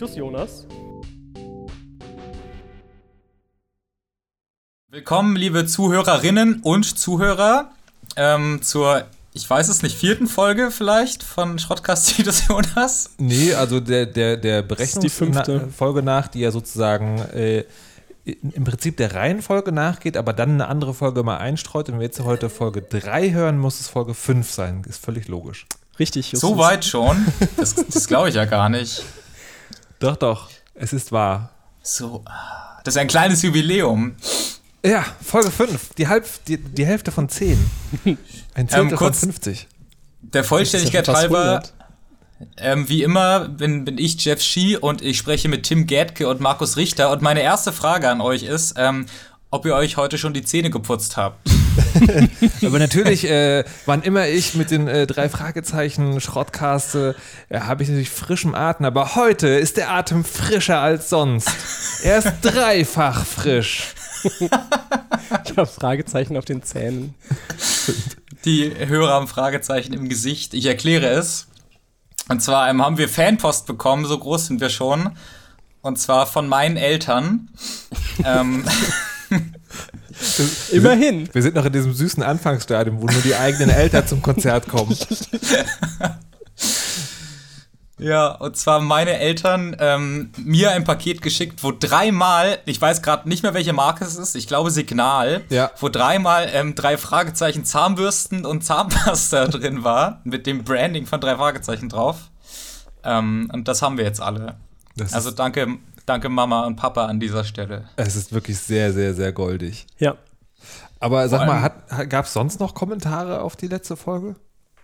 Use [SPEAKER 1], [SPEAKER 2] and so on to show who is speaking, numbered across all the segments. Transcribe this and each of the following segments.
[SPEAKER 1] Titus Jonas.
[SPEAKER 2] Willkommen, liebe Zuhörerinnen und Zuhörer, ähm, zur, ich weiß es nicht, vierten Folge vielleicht von Schrottkast Titus Jonas.
[SPEAKER 3] Nee, also der, der, der. Berechnungsfolge nach, die ja sozusagen äh, im Prinzip der Reihenfolge nachgeht, aber dann eine andere Folge mal einstreut. Und wenn wir jetzt heute Folge 3 hören, muss es Folge 5 sein. Ist völlig logisch.
[SPEAKER 1] Richtig, Justus.
[SPEAKER 2] So weit schon? Das, das glaube ich ja gar nicht.
[SPEAKER 3] Doch, doch, es ist wahr.
[SPEAKER 2] So, ah, das ist ein kleines Jubiläum.
[SPEAKER 3] Ja, Folge 5, die, Halb, die, die Hälfte von 10. Ein Zehntel
[SPEAKER 2] kurz-
[SPEAKER 3] von 50.
[SPEAKER 2] Der Vollständigkeit
[SPEAKER 1] ja
[SPEAKER 2] halber,
[SPEAKER 1] 100.
[SPEAKER 2] ähm, wie immer bin, bin ich Jeff Schie und ich spreche mit Tim Gädke und Markus Richter. Und meine erste Frage an euch ist, ähm, ob ihr euch heute schon die Zähne geputzt habt.
[SPEAKER 3] Aber natürlich, äh, wann immer ich mit den äh, drei Fragezeichen Schrottcaste, äh, habe ich natürlich frischem Atem. Aber heute ist der Atem frischer als sonst. Er ist dreifach frisch.
[SPEAKER 1] Ich habe Fragezeichen auf den Zähnen.
[SPEAKER 2] Die Hörer haben Fragezeichen im Gesicht. Ich erkläre es. Und zwar ähm, haben wir Fanpost bekommen, so groß sind wir schon. Und zwar von meinen Eltern. ähm,
[SPEAKER 1] Immerhin.
[SPEAKER 3] Wir sind noch in diesem süßen Anfangsstadium, wo nur die eigenen Eltern zum Konzert kommen.
[SPEAKER 2] ja, und zwar meine Eltern ähm, mir ein Paket geschickt, wo dreimal, ich weiß gerade nicht mehr, welche Marke es ist, ich glaube Signal,
[SPEAKER 3] Ja.
[SPEAKER 2] wo dreimal ähm, drei Fragezeichen Zahnbürsten und Zahnpasta drin war, mit dem Branding von drei Fragezeichen drauf. Ähm, und das haben wir jetzt alle.
[SPEAKER 3] Das
[SPEAKER 2] Also danke, danke Mama und Papa an dieser Stelle.
[SPEAKER 3] es ist wirklich sehr, sehr, sehr goldig.
[SPEAKER 1] Ja.
[SPEAKER 3] Aber sag mal, gab es sonst noch Kommentare auf die letzte Folge?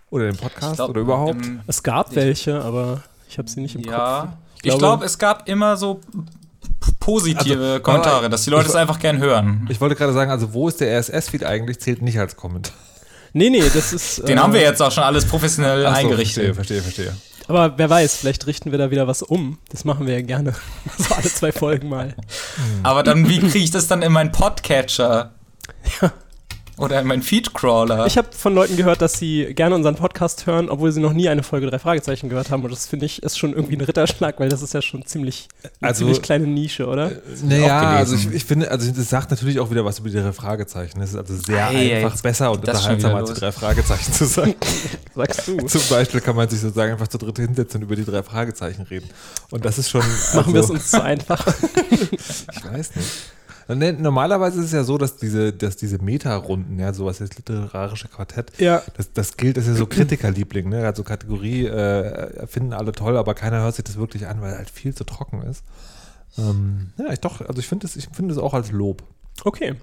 [SPEAKER 3] Oder den Podcast?
[SPEAKER 2] Ich glaub,
[SPEAKER 3] oder überhaupt?
[SPEAKER 2] ähm,
[SPEAKER 1] Es gab welche, aber ich habe sie nicht im
[SPEAKER 2] ja,
[SPEAKER 1] Kopf.
[SPEAKER 2] ich glaube,
[SPEAKER 1] glaube-
[SPEAKER 2] es gab immer so positive
[SPEAKER 3] Also,
[SPEAKER 2] Kommentare,
[SPEAKER 3] aber
[SPEAKER 2] dass die Leute
[SPEAKER 3] ich-
[SPEAKER 2] es einfach gern hören.
[SPEAKER 3] ich wollte gerade sagen, also wo ist der RSS-Feed eigentlich? Zählt nicht als Kommentar.
[SPEAKER 1] Nee, nee, das ist.
[SPEAKER 2] Den
[SPEAKER 1] äh,
[SPEAKER 2] haben wir jetzt auch schon alles professionell
[SPEAKER 3] Ach so,
[SPEAKER 2] eingerichtet.
[SPEAKER 3] Verstehe, verstehe, verstehe.
[SPEAKER 1] Aber wer weiß, vielleicht richten wir da wieder was um. Das machen wir ja gerne. So alle zwei Folgen mal.
[SPEAKER 2] Aber dann, wie kriege ich das dann in meinen Podcatcher? Oder in meinen Feedcrawler?
[SPEAKER 1] Ich habe von Leuten gehört, dass sie gerne unseren Podcast hören, obwohl sie noch nie eine Folge drei Fragezeichen gehört haben. Und das finde ich ist schon irgendwie ein Ritterschlag, weil das ist ja schon ziemlich, eine
[SPEAKER 3] Also-
[SPEAKER 1] ziemlich kleine Nische, oder?
[SPEAKER 3] Naja,
[SPEAKER 2] auch
[SPEAKER 3] also ich, ich finde, also das sagt natürlich auch wieder was über die drei Fragezeichen. Es ist also sehr
[SPEAKER 2] Ei,
[SPEAKER 3] einfach besser und unterhaltsamer
[SPEAKER 2] wieder
[SPEAKER 3] als die
[SPEAKER 2] los.
[SPEAKER 3] drei Fragezeichen zu sagen.
[SPEAKER 1] Sagst du.
[SPEAKER 3] Zum Beispiel kann man sich sozusagen einfach zu dritt hinsetzen und über die drei Fragezeichen reden. Und das ist schon.
[SPEAKER 1] Machen wir es
[SPEAKER 3] also-
[SPEAKER 1] uns zu einfach.
[SPEAKER 3] Ich weiß nicht. Ne, Normalerweise ist es ja so, dass diese, dass diese Meta-Runden, ja, sowas jetzt literarische Quartett,
[SPEAKER 1] Ja.
[SPEAKER 3] das, das gilt, das ist ja so Kritikerliebling, ne? Also Kategorie äh, finden alle toll, aber keiner hört sich das wirklich an, weil halt viel zu trocken ist. Ähm, ja, ich doch, also ich finde es, ich finde es auch als Lob.
[SPEAKER 1] Okay.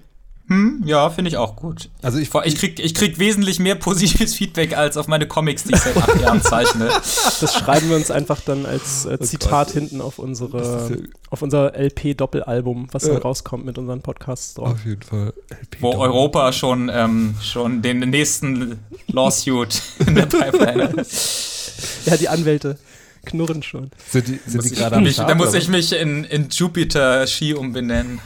[SPEAKER 2] Hm, ja, finde ich auch gut.
[SPEAKER 3] Also ich,
[SPEAKER 2] Ich krieg, ich krieg wesentlich mehr positives Feedback als auf meine Comics, die ich seit acht Jahren zeichne.
[SPEAKER 1] Das schreiben wir uns einfach dann als äh, Zitat
[SPEAKER 3] Gott.
[SPEAKER 1] hinten auf unsere
[SPEAKER 3] ja-
[SPEAKER 1] auf unser LP-Doppelalbum, was dann
[SPEAKER 3] Ja.
[SPEAKER 1] rauskommt mit unseren Podcasts drauf.
[SPEAKER 3] auf jeden Fall. LP
[SPEAKER 2] Wo. Europa schon, ähm, schon den nächsten Lawsuit in der Pipeline hat.
[SPEAKER 1] Ja, die Anwälte knurren schon.
[SPEAKER 3] Sind die, sind die gerade am Start?
[SPEAKER 2] da muss ich mich in, in Jupiter Ski umbenennen.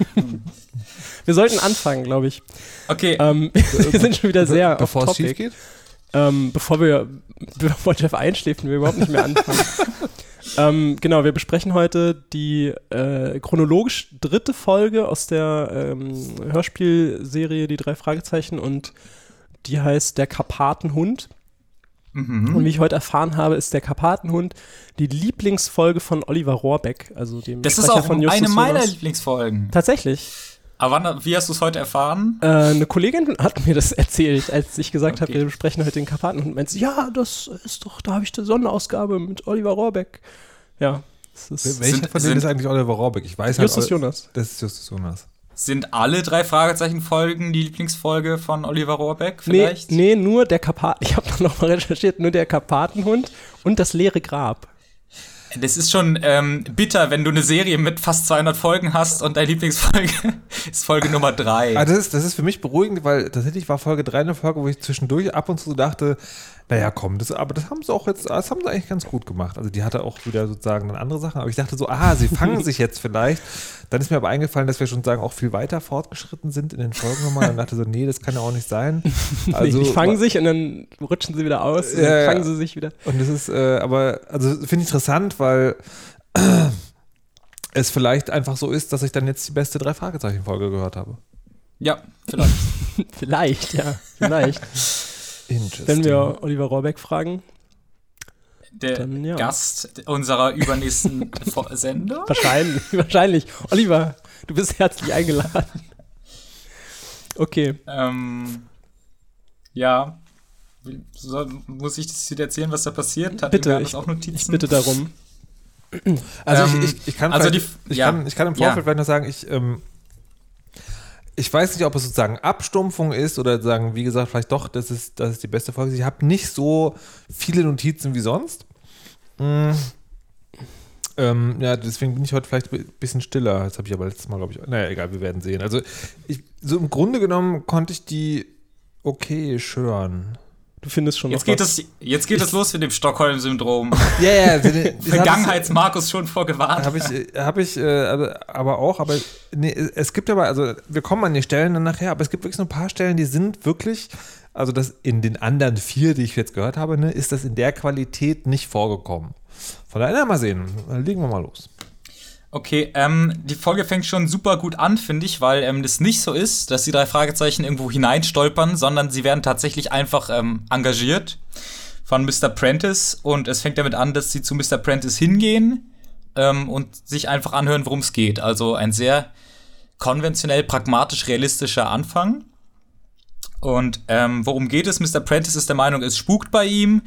[SPEAKER 1] Wir sollten anfangen, glaube ich.
[SPEAKER 2] Okay,
[SPEAKER 1] Ähm, wir sind schon wieder sehr
[SPEAKER 3] bevor
[SPEAKER 1] off
[SPEAKER 3] es schief geht?
[SPEAKER 1] Ähm, bevor wir, bevor Jeff einschläft und wir überhaupt nicht mehr anfangen. ähm, genau, wir besprechen heute die äh, chronologisch dritte Folge aus der ähm, Hörspielserie Die drei Fragezeichen und die heißt Der Karpatenhund.
[SPEAKER 2] mhm.
[SPEAKER 1] Und wie ich heute erfahren habe, ist der Karpatenhund die Lieblingsfolge von Oliver Rohrbeck, also dem
[SPEAKER 2] das ist
[SPEAKER 1] Sprecher
[SPEAKER 2] auch
[SPEAKER 1] von
[SPEAKER 2] eine
[SPEAKER 1] Justus
[SPEAKER 2] meiner
[SPEAKER 1] Jonas.
[SPEAKER 2] Lieblingsfolgen.
[SPEAKER 1] Tatsächlich.
[SPEAKER 2] Aber wann, wie hast du es heute erfahren?
[SPEAKER 1] Äh, eine Kollegin hat mir das erzählt, als ich gesagt habe,
[SPEAKER 2] Okay.
[SPEAKER 1] wir besprechen heute den Karpaten und meinte, ja, das ist doch, da habe ich die Sonderausgabe mit Oliver Rohrbeck. Ja, das ist
[SPEAKER 3] Welcher
[SPEAKER 2] Sind-
[SPEAKER 3] von denen
[SPEAKER 2] sind-
[SPEAKER 3] ist eigentlich Oliver Rohrbeck? Ich weiß halt,
[SPEAKER 1] Justus Jonas.
[SPEAKER 3] Das ist Justus Jonas.
[SPEAKER 2] Sind alle drei Fragezeichen-Folgen die Lieblingsfolge von Oliver Rohrbeck
[SPEAKER 1] Nee,
[SPEAKER 2] vielleicht?
[SPEAKER 1] nee, nur der Karpaten, ich habe da nochmal recherchiert, nur der Karpatenhund und das leere Grab.
[SPEAKER 2] Das ist schon ähm, bitter, wenn du eine Serie mit fast 200 Folgen hast und deine Lieblingsfolge ist Folge Nummer 3.
[SPEAKER 3] Ah, das, ist, das ist für mich beruhigend, weil tatsächlich war Folge 3 eine Folge, wo ich zwischendurch ab und zu dachte, naja, komm, das, aber das haben sie auch jetzt, das haben sie eigentlich ganz gut gemacht. Also die hatte auch wieder sozusagen dann andere Sachen, aber ich dachte so, ah, sie fangen sich jetzt vielleicht. Dann ist mir aber eingefallen, dass wir schon sagen, auch viel weiter fortgeschritten sind in den Folgen nochmal. Und dachte so, nee, das kann ja auch nicht sein. Also,
[SPEAKER 1] die fangen sich und dann rutschen sie wieder aus und
[SPEAKER 3] Ja,
[SPEAKER 1] dann
[SPEAKER 3] ja.
[SPEAKER 1] fangen sie sich wieder.
[SPEAKER 3] Und das ist, äh, aber, also finde ich interessant, weil es vielleicht einfach so ist, dass ich dann jetzt die beste drei Fragezeichen-Folge gehört habe.
[SPEAKER 2] Ja, vielleicht.
[SPEAKER 1] Vielleicht, ja, vielleicht. Wenn wir Oliver Rohrbeck fragen.
[SPEAKER 2] Der dann, ja. Gast unserer übernächsten Sendung?
[SPEAKER 1] Wahrscheinlich, wahrscheinlich. Oliver, du bist herzlich eingeladen. Okay.
[SPEAKER 2] Ähm, ja. Soll, muss ich das wieder erzählen, was da passiert?
[SPEAKER 1] Hat bitte, ich, auch Notizen? ich bitte darum.
[SPEAKER 3] Also ähm, ich, ich, ich, kann also die, ich, ja. kann, ich kann im Vorfeld ja. vielleicht noch sagen, ich, ähm, ich weiß nicht, ob es sozusagen Abstumpfung ist oder sagen, wie gesagt, vielleicht doch, das ist, das ist die beste Folge. Ich habe nicht so viele Notizen wie sonst. Mhm. Ähm, ja, deswegen bin ich heute vielleicht ein bisschen stiller. Das habe ich aber letztes Mal, glaube ich. Naja, egal, wir werden sehen. Also, ich, so im Grunde genommen konnte ich die okay hören.
[SPEAKER 1] Du findest schon
[SPEAKER 2] jetzt geht
[SPEAKER 1] was.
[SPEAKER 2] Es, jetzt geht es los mit dem Stockholm-Syndrom.
[SPEAKER 3] Ja, ja. ja
[SPEAKER 2] Vergangenheits-Markus schon vorgewarnt.
[SPEAKER 3] Habe ich, hab ich äh, aber auch, aber nee, es gibt aber, also wir kommen an die Stellen dann nachher, aber es gibt wirklich so ein paar Stellen, die sind wirklich, also das in den anderen vier, die ich jetzt gehört habe, ne, ist das in der Qualität nicht vorgekommen. Von daher mal sehen. Dann legen wir mal los.
[SPEAKER 2] Okay, ähm, die Folge fängt schon super gut an, finde ich, weil ähm, das nicht so ist, dass die drei Fragezeichen irgendwo hineinstolpern, sondern sie werden tatsächlich einfach ähm, engagiert von Mr. Prentice und es fängt damit an, dass sie zu Mr. Prentice hingehen ähm, und sich einfach anhören, worum es geht. Also ein sehr konventionell, pragmatisch, realistischer Anfang. Und ähm, worum geht es? Mr. Prentice ist der Meinung, es spukt bei ihm.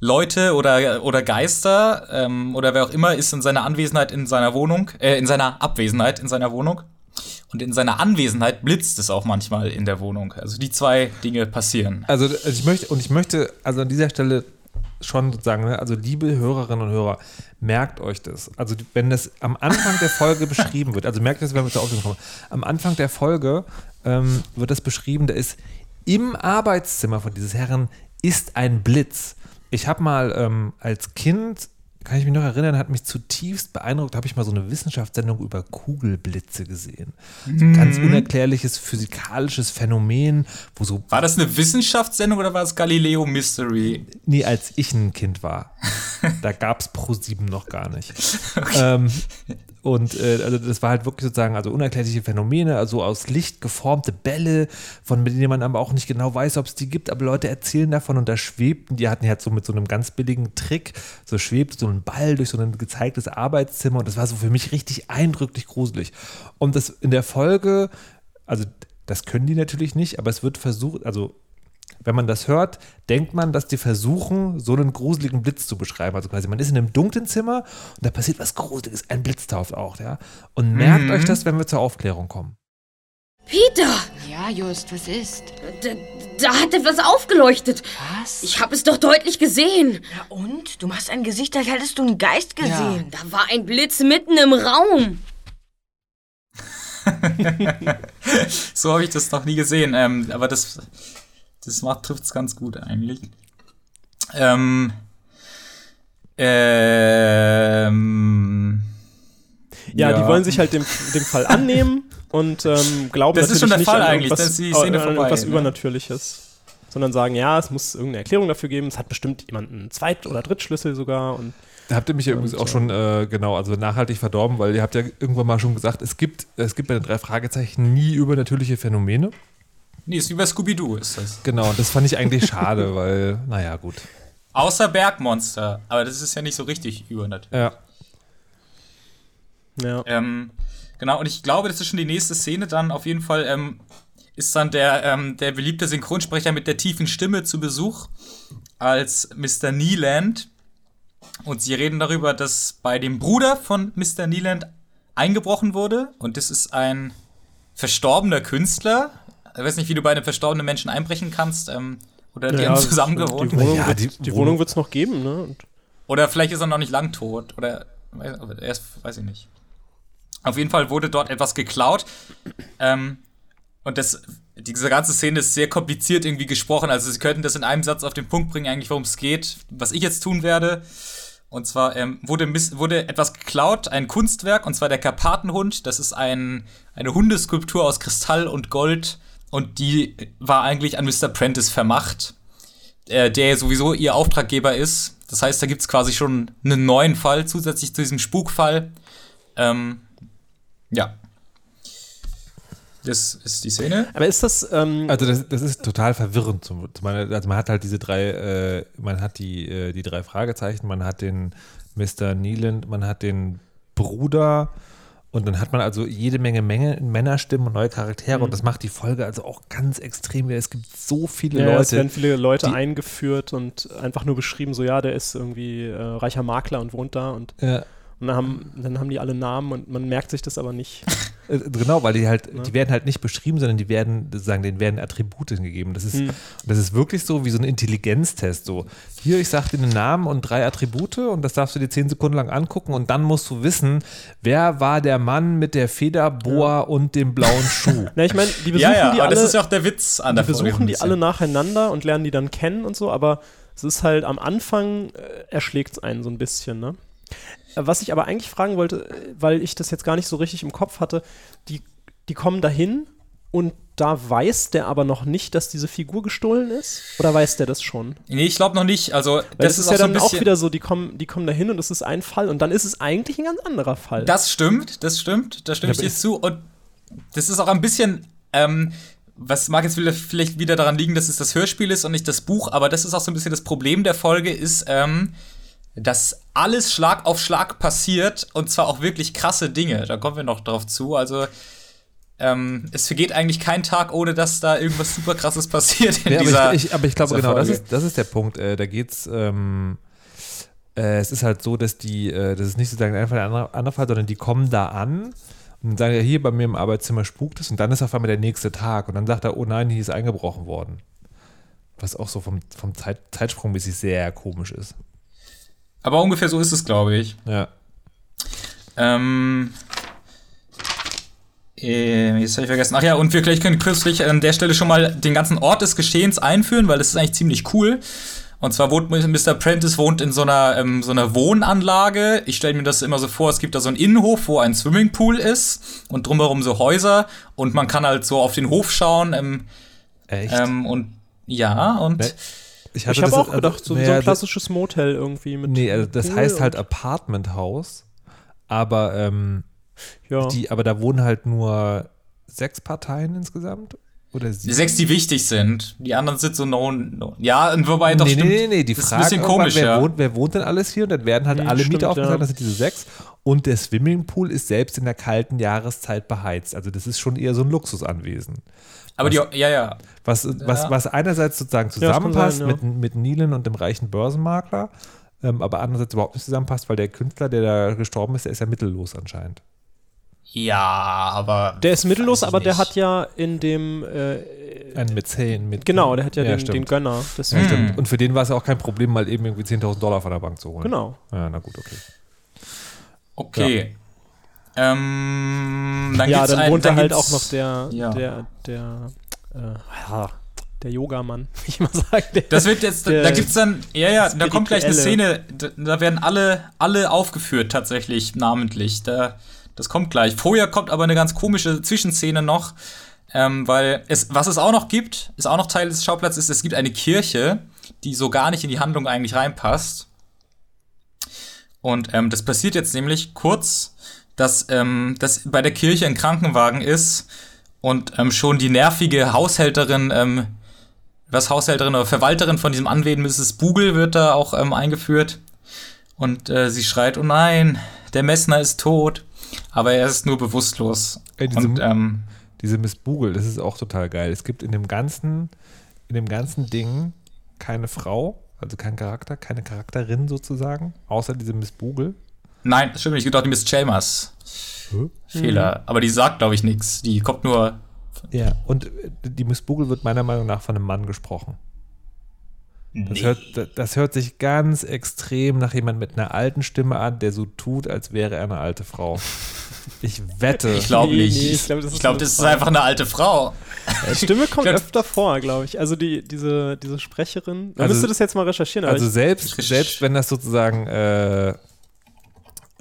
[SPEAKER 2] Leute oder, oder Geister ähm, oder wer auch immer ist in seiner Anwesenheit in seiner Wohnung, äh, in seiner Abwesenheit in seiner Wohnung. Und in seiner Anwesenheit blitzt es auch manchmal in der Wohnung. Also die zwei Dinge passieren.
[SPEAKER 3] Also ich möchte, und ich möchte also an dieser Stelle schon sozusagen, ne, also liebe Hörerinnen und Hörer, merkt euch das. Also wenn das am Anfang der Folge beschrieben wird, also merkt das, wenn wir zur Aufnahme kommen, am Anfang der Folge ähm, wird das beschrieben, da ist im Arbeitszimmer von dieses Herren ist ein Blitz. Ich habe mal ähm, als Kind, kann ich mich noch erinnern, hat mich zutiefst beeindruckt, habe ich mal so eine Wissenschaftssendung über Kugelblitze gesehen. So ein mhm. ganz unerklärliches physikalisches Phänomen, wo so.
[SPEAKER 2] War das eine Wissenschaftssendung oder war es Galileo Mystery?
[SPEAKER 3] Nee, als ich ein Kind war. da gab es Pro 7 noch gar nicht. Okay. Ähm, und äh, also das war halt wirklich sozusagen also unerklärliche Phänomene, also aus Licht geformte Bälle, von denen man aber auch nicht genau weiß, ob es die gibt, aber Leute erzählen davon und da schwebten, die hatten halt so mit so einem ganz billigen Trick, so schwebt so ein Ball durch so ein gezeigtes Arbeitszimmer und das war so für mich richtig eindrücklich gruselig. Und das in der Folge, also das können die natürlich nicht, aber es wird versucht, also wenn man das hört, denkt man, dass die versuchen, so einen gruseligen Blitz zu beschreiben. Also quasi, man ist in einem dunklen Zimmer und da passiert was Gruseliges. Ein Blitz tauft auch, ja. Und merkt mhm. euch das, wenn wir zur Aufklärung kommen.
[SPEAKER 4] Peter!
[SPEAKER 5] Ja, Just, was ist?
[SPEAKER 4] Da, da hat etwas aufgeleuchtet.
[SPEAKER 5] Was?
[SPEAKER 4] Ich habe es doch deutlich gesehen.
[SPEAKER 5] Ja, und? Du machst ein Gesicht, als hättest du einen Geist gesehen.
[SPEAKER 4] Ja. Da war ein Blitz mitten im Raum.
[SPEAKER 2] so habe ich das noch nie gesehen. Ähm, aber das das trifft es ganz gut eigentlich. Ähm, ähm,
[SPEAKER 1] ja, ja, die wollen sich halt dem, dem Fall annehmen und ähm, glauben
[SPEAKER 2] das ist schon der
[SPEAKER 1] nicht
[SPEAKER 2] Fall eigentlich, dass die Szene
[SPEAKER 1] vorbei, irgendwas ne? Übernatürliches, sondern sagen, ja, es muss irgendeine Erklärung dafür geben. Es hat bestimmt jemand einen Zweit- oder Drittschlüssel sogar und
[SPEAKER 3] da habt ihr mich ja übrigens auch schon, äh, genau, also nachhaltig verdorben, weil ihr habt ja irgendwann mal schon gesagt, es gibt, es gibt bei den drei Fragezeichen nie übernatürliche Phänomene.
[SPEAKER 2] Nee, ist wie bei Scooby-Doo ist das.
[SPEAKER 3] Genau, das fand ich eigentlich schade, weil, naja, gut.
[SPEAKER 2] Außer Bergmonster, aber das ist ja nicht so richtig übernatürlich.
[SPEAKER 3] Ja.
[SPEAKER 2] Ja. Ähm, genau, und ich glaube, das ist schon die nächste Szene dann auf jeden Fall. Ähm, ist dann der, ähm, der beliebte Synchronsprecher mit der tiefen Stimme zu Besuch als Mr. Neeland. Und sie reden darüber, dass bei dem Bruder von Mr. Neeland eingebrochen wurde. Und das ist ein verstorbener Künstler, ich weiß nicht, wie du bei einem verstorbenen Menschen einbrechen kannst. Ähm, oder die ja, haben zusammen gewohnt.
[SPEAKER 1] Die Wohnung, ja, die, die Wohnung wird es noch geben, ne? Und
[SPEAKER 2] oder vielleicht ist er noch nicht lang tot. Oder erst, weiß ich nicht. Auf jeden Fall wurde dort etwas geklaut. Ähm, und das, diese ganze Szene ist sehr kompliziert irgendwie gesprochen. Also sie könnten das in einem Satz auf den Punkt bringen, eigentlich worum es geht, was ich jetzt tun werde. Und zwar ähm, wurde, wurde etwas geklaut, ein Kunstwerk, und zwar der Karpatenhund. Das ist ein, eine Hundeskulptur aus Kristall und Gold und die war eigentlich an Mr. Prentice vermacht, äh, der sowieso ihr Auftraggeber ist. Das heißt, da gibt es quasi schon einen neuen Fall zusätzlich zu diesem Spukfall. Ähm, ja. Das ist die Szene.
[SPEAKER 1] Aber ist das, ähm,
[SPEAKER 3] Also das, das ist total verwirrend. Zum, also man hat halt diese drei, äh, man hat die, äh, die drei Fragezeichen, man hat den Mr. Neeland, man hat den Bruder und dann hat man also jede Menge, Menge Männerstimmen und neue Charaktere und das macht die Folge also auch ganz extrem. Es gibt so viele
[SPEAKER 1] ja, es
[SPEAKER 3] Leute.
[SPEAKER 1] werden viele Leute eingeführt und einfach nur beschrieben, so ja, der ist irgendwie äh, reicher Makler und wohnt da und,
[SPEAKER 3] Ja,
[SPEAKER 1] und dann, haben, dann haben die alle Namen und man merkt sich das aber nicht.
[SPEAKER 3] äh, genau, weil die halt,
[SPEAKER 1] Ne?
[SPEAKER 3] die werden halt nicht beschrieben, sondern die werden, sagen, denen werden Attribute gegeben. Das ist,
[SPEAKER 1] Hm.
[SPEAKER 3] das ist wirklich so wie so ein Intelligenztest. So, hier, ich sag dir den Namen und drei Attribute und das darfst du dir zehn Sekunden lang angucken und dann musst du wissen, wer war der Mann mit der Federboa und dem blauen Schuh.
[SPEAKER 1] Na, ich meine, die besuchen
[SPEAKER 2] Ja, ja,
[SPEAKER 1] die
[SPEAKER 2] aber
[SPEAKER 1] alle.
[SPEAKER 2] das ist ja auch der Witz an
[SPEAKER 1] die
[SPEAKER 2] der Folge.
[SPEAKER 1] besuchen die alle nacheinander und lernen die dann kennen und so, aber es ist halt am Anfang äh, erschlägt es einen so ein bisschen, ne? Äh, Was ich aber eigentlich fragen wollte, äh, weil ich das jetzt gar nicht so richtig im Kopf hatte, die, die kommen dahin und da weiß der aber noch nicht, dass diese Figur gestohlen ist? Oder weiß der das schon?
[SPEAKER 2] Nee, ich glaube noch nicht. Also, das
[SPEAKER 1] es
[SPEAKER 2] ist,
[SPEAKER 1] ist ja
[SPEAKER 2] so
[SPEAKER 1] dann
[SPEAKER 2] bisschen.
[SPEAKER 1] auch wieder so, die kommen, die kommen dahin und es ist ein Fall und dann ist es eigentlich ein ganz anderer Fall.
[SPEAKER 2] Das stimmt, das stimmt, da stimme ich dir zu. Und das ist auch ein bisschen, ähm, was mag jetzt wieder, vielleicht wieder daran liegen, dass es das Hörspiel ist und nicht das Buch, aber das ist auch so ein bisschen das Problem der Folge, ist, ähm, dass alles Schlag auf Schlag passiert und zwar auch wirklich krasse Dinge. Da kommen wir noch drauf zu. Also, ähm, es vergeht eigentlich kein Tag, ohne dass da irgendwas super krasses passiert in
[SPEAKER 3] Ja,
[SPEAKER 2] dieser.
[SPEAKER 3] aber, ich, ich, aber ich glaube,
[SPEAKER 2] dieser
[SPEAKER 3] genau, das ist, das ist der Punkt. Äh, da geht's. Ähm, äh, es ist halt so, dass die, äh, das ist nicht sozusagen einfach der andere, andere Fall, sondern die kommen da an und sagen ja, hier bei mir im Arbeitszimmer spukt es und dann ist auf einmal der nächste Tag und dann sagt er, oh nein, hier ist eingebrochen worden. Was auch so vom, vom Zeit, Zeitsprung mäßig sehr komisch ist.
[SPEAKER 2] Aber ungefähr so ist es, glaube ich.
[SPEAKER 3] Ja.
[SPEAKER 2] Ähm. äh, Jetzt habe ich vergessen. Ach ja, und wir gleich können kürzlich an der Stelle schon mal den ganzen Ort des Geschehens einführen, weil das ist eigentlich ziemlich cool. Und zwar wohnt Mr. Prentice wohnt in so einer, ähm, so einer Wohnanlage. Ich stelle mir das immer so vor, es gibt da so einen Innenhof, wo ein Swimmingpool ist und drumherum so Häuser und man kann halt so auf den Hof schauen. Ähm,
[SPEAKER 3] Echt?
[SPEAKER 2] ähm, und ja, und
[SPEAKER 3] Ne?
[SPEAKER 1] Ich
[SPEAKER 3] hatte
[SPEAKER 1] habe auch gedacht, so,
[SPEAKER 3] naja,
[SPEAKER 1] so ein klassisches Motel irgendwie mit.
[SPEAKER 3] Nee, also das
[SPEAKER 1] Pool
[SPEAKER 3] heißt halt Apartment House, aber, ähm,
[SPEAKER 1] Ja.
[SPEAKER 3] die, aber da wohnen halt nur sechs Parteien insgesamt. Oder
[SPEAKER 2] die
[SPEAKER 3] sieben?
[SPEAKER 2] sechs, die wichtig sind. Die anderen sind so no, no. Ja, und wobei doch
[SPEAKER 3] nee,
[SPEAKER 2] stimmt.
[SPEAKER 3] nee, nee, nee, die
[SPEAKER 2] das ist
[SPEAKER 3] Frage
[SPEAKER 2] ein bisschen komisch,
[SPEAKER 3] wer,
[SPEAKER 2] ja.
[SPEAKER 3] wohnt, wer wohnt denn alles hier? Und dann werden halt
[SPEAKER 1] Hm,
[SPEAKER 3] alle
[SPEAKER 1] stimmt,
[SPEAKER 3] Mieter aufgezählt,
[SPEAKER 1] ja.
[SPEAKER 3] das sind diese sechs. Und der Swimmingpool ist selbst in der kalten Jahreszeit beheizt. Also das ist schon eher so ein Luxusanwesen.
[SPEAKER 2] Aber die, ja, ja.
[SPEAKER 3] Was, was, was einerseits sozusagen zusammenpasst
[SPEAKER 1] sein, ja.
[SPEAKER 3] mit, mit Nielen und dem reichen Börsenmakler, ähm, aber andererseits überhaupt nicht zusammenpasst, weil der Künstler, der da gestorben ist, der ist ja mittellos anscheinend.
[SPEAKER 2] Ja, aber.
[SPEAKER 1] Der ist mittellos, aber der
[SPEAKER 2] nicht.
[SPEAKER 1] hat ja in dem. Äh,
[SPEAKER 3] Ein Mäzen mit.
[SPEAKER 1] genau, der hat ja, den,
[SPEAKER 3] stimmt.
[SPEAKER 1] den Gönner.
[SPEAKER 3] Ja,
[SPEAKER 1] Deswegen,
[SPEAKER 3] stimmt. Und für den war es ja auch kein Problem, mal eben irgendwie 10.000 Dollar von der Bank zu holen.
[SPEAKER 1] Genau.
[SPEAKER 3] Ja, na gut, okay.
[SPEAKER 2] Okay. Ähm, dann
[SPEAKER 1] ja,
[SPEAKER 2] gibt's
[SPEAKER 1] dann wohnt da halt auch noch der,
[SPEAKER 2] Ja.
[SPEAKER 1] der, der, äh, ja, der Yogamann, wie ich mal sage. Der,
[SPEAKER 2] Das wird jetzt,
[SPEAKER 1] der
[SPEAKER 2] da gibt's dann, ja, ja, da kommt gleich eine Szene, da, da werden alle, alle aufgeführt tatsächlich, namentlich. Da, das kommt gleich. Vorher kommt aber eine ganz komische Zwischenszene noch, ähm, weil es, was es auch noch gibt, ist auch noch Teil des Schauplatzes, es gibt eine Kirche, die so gar nicht in die Handlung eigentlich reinpasst. Und ähm, das passiert jetzt nämlich kurz, dass, ähm, dass bei der Kirche ein Krankenwagen ist und ähm, schon die nervige Haushälterin, ähm, was Haushälterin oder Verwalterin von diesem Anwesen, Mrs. Bugel, wird da auch ähm, eingeführt. Und äh, sie schreit, oh nein, der Messner ist tot. Aber er ist nur bewusstlos.
[SPEAKER 3] Ey, diese-
[SPEAKER 2] und ähm,
[SPEAKER 3] Diese Miss Bugel, das ist auch total geil. Es gibt in dem ganzen, in dem ganzen Ding keine Frau, also kein Charakter, keine Charakterin sozusagen, außer diese Miss Bugel.
[SPEAKER 2] nein, das stimmt nicht, ich dachte, die Miss Chalmers. Fehler. Aber die sagt, glaube ich, nichts. Die kommt nur.
[SPEAKER 3] Ja. Und die Miss Bugel wird meiner Meinung nach von einem Mann gesprochen. Das, hört, das- hört sich ganz extrem nach jemand mit einer alten Stimme an, der so tut, als wäre er eine alte Frau. Ich wette.
[SPEAKER 2] Ich glaube
[SPEAKER 1] Nee,
[SPEAKER 2] nicht.
[SPEAKER 1] nee, ich
[SPEAKER 2] ich
[SPEAKER 1] glaub,
[SPEAKER 2] glaube,
[SPEAKER 1] das ist
[SPEAKER 2] glaub, das ist einfach eine alte Frau.
[SPEAKER 1] Die Stimme kommt
[SPEAKER 2] glaub-
[SPEAKER 1] öfter vor, glaube ich. Also die, diese, diese Sprecherin. Man
[SPEAKER 3] Also-
[SPEAKER 1] müsste das jetzt mal recherchieren. Aber
[SPEAKER 3] Also selbst, selbst wenn das sozusagen, äh,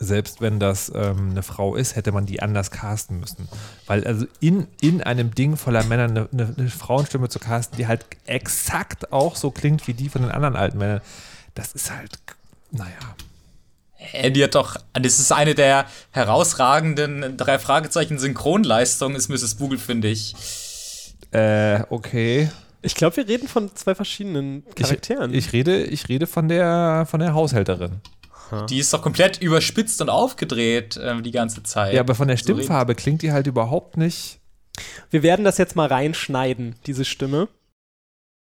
[SPEAKER 3] selbst wenn das ähm, eine Frau ist, hätte man die anders casten müssen. Weil also in, in einem Ding voller Männer eine, eine, eine Frauenstimme zu casten, die halt exakt auch so klingt wie die von den anderen alten Männern, das ist halt, naja.
[SPEAKER 2] Äh, Die hat doch, das ist eine der herausragenden drei Fragezeichen Synchronleistungen, ist Mrs. Bugel, finde ich.
[SPEAKER 3] Äh, okay.
[SPEAKER 1] Ich glaube, wir reden von zwei verschiedenen Charakteren.
[SPEAKER 3] Ich, ich, rede, ich rede von der, von der Haushälterin.
[SPEAKER 2] Die ist doch komplett überspitzt und aufgedreht ähm, die ganze Zeit.
[SPEAKER 3] Ja, aber von der
[SPEAKER 2] So reden-
[SPEAKER 3] Stimmfarbe klingt die halt überhaupt nicht.
[SPEAKER 1] wir werden das jetzt mal reinschneiden, diese Stimme.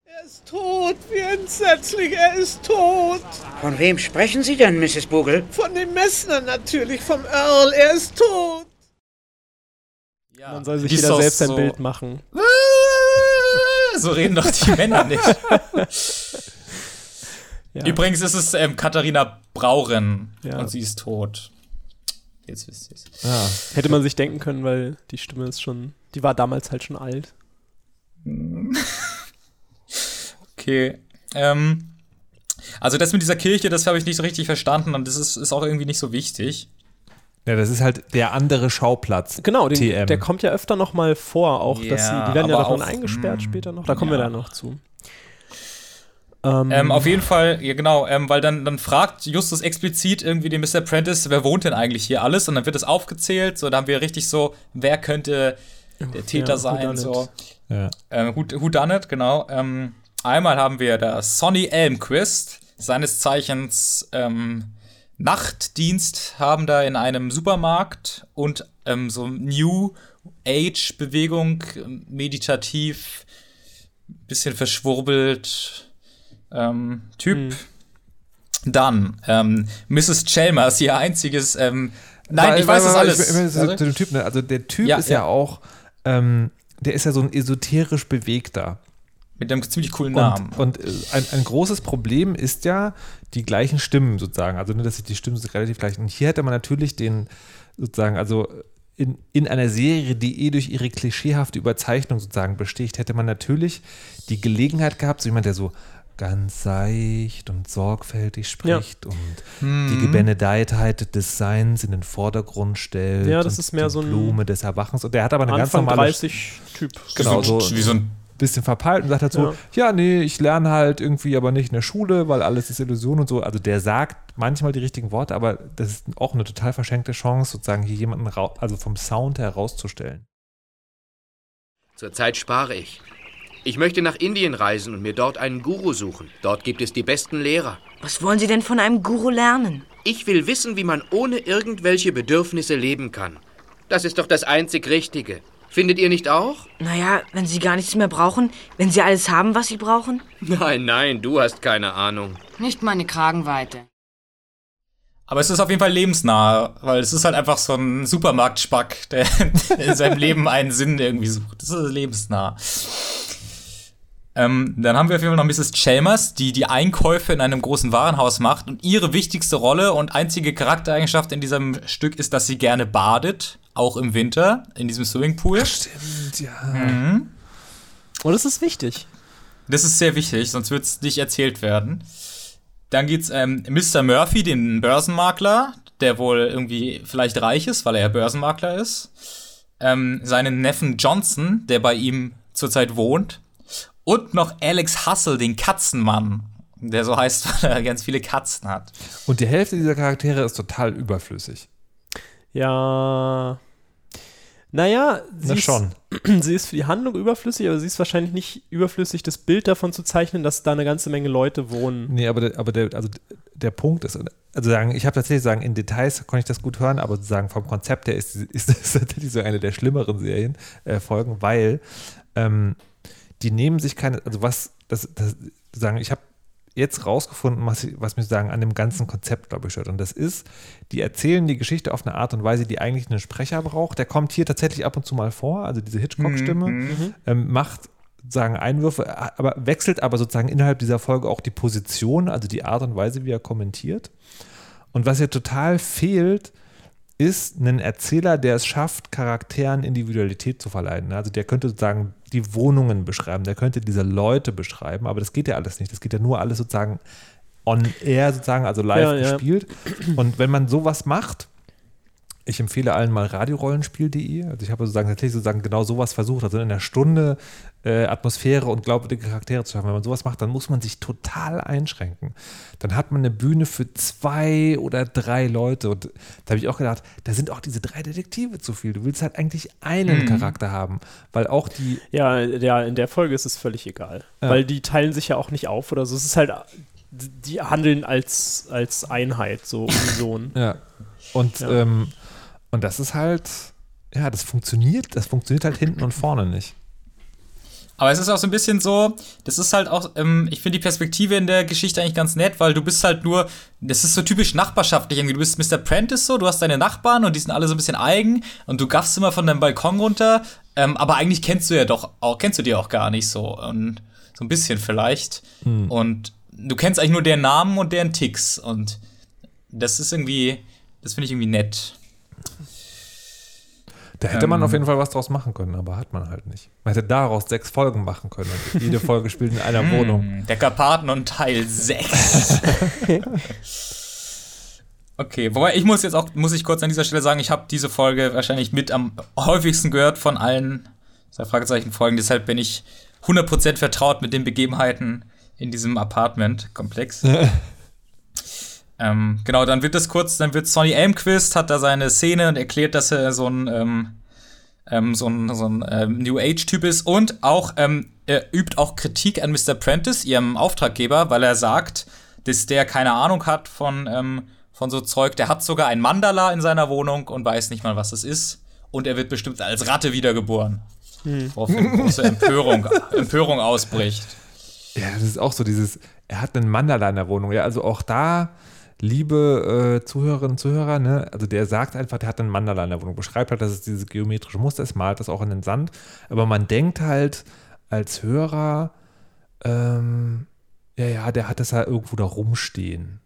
[SPEAKER 6] Er ist tot, wie entsetzlich, er ist tot.
[SPEAKER 7] Von wem sprechen Sie denn, Mrs. Bugel?
[SPEAKER 6] Von dem Messner natürlich, vom Earl, er ist tot.
[SPEAKER 2] Ja,
[SPEAKER 1] Dann soll sich jeder selbst ein
[SPEAKER 2] so,
[SPEAKER 1] Bild machen.
[SPEAKER 2] So reden doch die Männer nicht.
[SPEAKER 1] Ja.
[SPEAKER 2] Übrigens ist es ähm, Katharina Brauren
[SPEAKER 1] Ja.
[SPEAKER 2] und sie ist tot. Jetzt wisst ihr es.
[SPEAKER 3] Ja.
[SPEAKER 1] Hätte man sich denken können, weil die Stimme ist schon, die war damals halt schon alt.
[SPEAKER 2] Okay. Ähm, also das mit dieser Kirche, das habe ich nicht so richtig verstanden und das ist, ist auch irgendwie nicht so wichtig.
[SPEAKER 3] ja, das ist halt der andere Schauplatz.
[SPEAKER 1] Genau, den,
[SPEAKER 3] TM.
[SPEAKER 1] der kommt ja öfter noch mal vor, auch dass sie, die werden ja davon
[SPEAKER 2] auch,
[SPEAKER 1] eingesperrt
[SPEAKER 2] mm,
[SPEAKER 1] später noch. Da kommen wir
[SPEAKER 2] ja.
[SPEAKER 1] dann noch zu. Ähm,
[SPEAKER 2] Ähm, auf jeden Fall, ja genau, ähm, weil dann, dann fragt Justus explizit irgendwie den Mr. Prentice, wer wohnt denn eigentlich hier alles? Und dann wird es aufgezählt, so, da haben wir richtig so, wer könnte der Täter
[SPEAKER 1] ja,
[SPEAKER 2] sein, so.
[SPEAKER 3] Ja.
[SPEAKER 2] Ähm, who, who done it, genau. Ähm, einmal haben wir da Sonny Elmquist, seines Zeichens ähm, Nachtdienst haben da in einem Supermarkt und ähm, so New Age Bewegung, meditativ, bisschen verschwurbelt ähm, Typ.
[SPEAKER 1] Hm.
[SPEAKER 2] Dann ähm, Mrs. Chalmers, ihr einziges. Ähm, nein,
[SPEAKER 3] Weil-
[SPEAKER 2] ich weiß
[SPEAKER 3] weil-
[SPEAKER 2] das alles.
[SPEAKER 3] Ich, ich, ich, dem Typ, ne? Also der Typ
[SPEAKER 2] Ja,
[SPEAKER 3] ist ja,
[SPEAKER 2] ja.
[SPEAKER 3] auch, ähm, der ist ja so ein esoterisch bewegter.
[SPEAKER 2] Mit einem ziemlich coolen
[SPEAKER 3] Und,
[SPEAKER 2] Namen.
[SPEAKER 3] und äh, ein, ein großes Problem ist ja die gleichen Stimmen sozusagen. Also nur, dass sich die Stimmen sind relativ gleich. Und hier hätte man natürlich den sozusagen, also in, in einer Serie, die eh durch ihre klischeehafte Überzeichnung sozusagen besticht, hätte man natürlich die Gelegenheit gehabt, so jemand, der so ganz seicht und sorgfältig spricht und
[SPEAKER 2] Mhm.
[SPEAKER 3] die Gebenedeitheit des Seins in den Vordergrund stellt.
[SPEAKER 1] Ja, das
[SPEAKER 3] und
[SPEAKER 1] ist mehr
[SPEAKER 3] die
[SPEAKER 1] so ein
[SPEAKER 3] Blume des Erwachens. Und der hat aber eine
[SPEAKER 1] Anfang
[SPEAKER 3] ganz normale
[SPEAKER 1] 30 Typ.
[SPEAKER 3] Genau,
[SPEAKER 2] wie so, wie so ein
[SPEAKER 3] bisschen verpeilt und sagt halt so, ja. nee, ich lerne halt irgendwie aber nicht in der Schule, weil alles ist Illusion und so. Also der sagt manchmal die richtigen Worte, aber das ist auch eine total verschenkte Chance, sozusagen hier jemanden also vom Sound herauszustellen.
[SPEAKER 8] Zurzeit spare ich. Ich möchte nach Indien reisen und mir dort einen Guru suchen. Dort gibt es die besten Lehrer.
[SPEAKER 5] Was wollen Sie denn von einem Guru lernen?
[SPEAKER 8] Ich will wissen, wie man ohne irgendwelche Bedürfnisse leben kann. Das ist doch das einzig Richtige. Findet ihr nicht auch?
[SPEAKER 5] Naja, wenn Sie gar nichts mehr brauchen, wenn Sie alles haben, was Sie brauchen?
[SPEAKER 8] Nein, nein, du hast keine Ahnung.
[SPEAKER 9] Nicht meine Kragenweite.
[SPEAKER 2] Aber es ist auf jeden Fall lebensnah, weil es ist halt einfach so ein Supermarktspack, der in seinem Leben einen Sinn irgendwie sucht. Das ist lebensnah. Ähm, dann haben wir auf jeden Fall noch Mrs. Chalmers, die die Einkäufe in einem großen Warenhaus macht. Und ihre wichtigste Rolle und einzige Charaktereigenschaft in diesem Stück ist, dass sie gerne badet, auch im Winter, in diesem Swimmingpool.
[SPEAKER 3] Stimmt, ja.
[SPEAKER 2] Mhm.
[SPEAKER 1] Und das ist wichtig.
[SPEAKER 2] Das ist sehr wichtig, sonst wird es nicht erzählt werden. Dann geht's ähm, Mr. Murphy, den Börsenmakler, der wohl irgendwie vielleicht reich ist, weil er ja Börsenmakler ist. Ähm, seinen Neffen Johnson, der bei ihm zurzeit wohnt. Und noch Alex Hustle, den Katzenmann, der so heißt, weil er ganz viele Katzen hat.
[SPEAKER 3] Und die Hälfte dieser Charaktere ist total überflüssig.
[SPEAKER 1] Ja. Naja, sie,
[SPEAKER 3] Na
[SPEAKER 1] ist,
[SPEAKER 3] schon.
[SPEAKER 1] sie ist für die Handlung überflüssig, aber sie ist wahrscheinlich nicht überflüssig, das Bild davon zu zeichnen, dass da eine ganze Menge Leute wohnen.
[SPEAKER 3] Nee, aber der, aber der, also der Punkt ist, also sagen, ich habe tatsächlich sagen, in Details konnte ich das gut hören, aber sozusagen vom Konzept her ist, ist das tatsächlich so eine der schlimmeren Serien, äh, Folgen, weil ähm, die nehmen sich keine, also was, das, das sagen, ich habe jetzt rausgefunden, was, was mir sagen an dem ganzen Konzept, glaube ich, stört. Und das ist, die erzählen die Geschichte auf eine Art und Weise, die eigentlich einen Sprecher braucht. Der kommt hier tatsächlich ab und zu mal vor, also diese Hitchcock-Stimme, ähm, macht sagen Einwürfe, aber wechselt aber sozusagen innerhalb dieser Folge auch die Position, also die Art und Weise, wie er kommentiert. Und was hier total fehlt, ist ein Erzähler, der es schafft, Charakteren Individualität zu verleihen. Also der könnte sozusagen die Wohnungen beschreiben, der könnte diese Leute beschreiben, aber das geht ja alles nicht. Das geht ja nur alles sozusagen on air, sozusagen, also live
[SPEAKER 1] Ja, ja.
[SPEAKER 3] gespielt. Und wenn man sowas macht, ich empfehle allen mal radiorollenspiel.de. Also ich habe sozusagen tatsächlich sozusagen genau sowas versucht. Also in einer Stunde äh, Atmosphäre und glaubwürdige Charaktere zu haben. Wenn man sowas macht, dann muss man sich total einschränken. Dann hat man eine Bühne für zwei oder drei Leute. Und da habe ich auch gedacht, da sind auch diese drei Detektive zu viel. Du willst halt eigentlich einen
[SPEAKER 1] Mhm.
[SPEAKER 3] Charakter haben, weil auch die.
[SPEAKER 1] Ja, ja, in der Folge ist es völlig egal.
[SPEAKER 3] Ja.
[SPEAKER 1] Weil die teilen sich ja auch nicht auf oder so. Es ist halt, die handeln als, als Einheit, so unisono.
[SPEAKER 3] Ja. Und,
[SPEAKER 1] Ja.
[SPEAKER 3] Ähm, und das ist halt, ja, das funktioniert, das funktioniert halt hinten und vorne nicht.
[SPEAKER 2] Aber es ist auch so ein bisschen so, das ist halt auch, ähm, ich finde die Perspektive in der Geschichte eigentlich ganz nett, weil du bist halt nur, das ist so typisch nachbarschaftlich irgendwie. Du bist Mr. Prentice so, du hast deine Nachbarn und die sind alle so ein bisschen eigen und du gaffst immer von deinem Balkon runter, ähm, aber eigentlich kennst du ja doch auch, kennst du die auch gar nicht so und so ein bisschen vielleicht.
[SPEAKER 3] Hm.
[SPEAKER 2] Und du kennst eigentlich nur deren Namen und deren Ticks und das ist irgendwie, das finde ich irgendwie nett.
[SPEAKER 3] Da hätte man
[SPEAKER 2] Ähm.
[SPEAKER 3] auf jeden Fall was draus machen können, aber hat man halt nicht. Man hätte daraus sechs Folgen machen können. Und jede Folge spielt in einer Wohnung.
[SPEAKER 2] Hm, Der Karpaten und Teil 6. okay, wobei ich muss jetzt auch, muss ich kurz an dieser Stelle sagen, ich habe diese Folge wahrscheinlich mit am häufigsten gehört von allen Fragezeichen Folgen, deshalb bin ich 100% vertraut mit den Begebenheiten in diesem Apartment-Komplex. ähm, genau, dann wird es kurz, dann wird Sonny Elmquist, hat da seine Szene und erklärt, dass er so ein, ähm, ähm, so ein, so ein ähm, New Age-Typ ist und auch, ähm, er übt auch Kritik an Mr. Prentice, ihrem Auftraggeber, weil er sagt, dass der keine Ahnung hat von, ähm, von so Zeug. Der hat sogar ein Mandala in seiner Wohnung und weiß nicht mal, was es ist. Und er wird bestimmt als Ratte wiedergeboren.
[SPEAKER 1] Hm.
[SPEAKER 2] Woraufhin große Empörung, Empörung ausbricht.
[SPEAKER 3] Ja, das ist auch so dieses, er hat einen Mandala in der Wohnung. Ja, also auch da, liebe äh, Zuhörerinnen und Zuhörer, ne, also der sagt einfach, der hat einen Mandala in der Wohnung, beschreibt halt, dass es dieses geometrische Muster ist, malt das auch in den Sand. Aber man denkt halt als Hörer, ähm, ja, ja, der hat das halt irgendwo da rumstehen.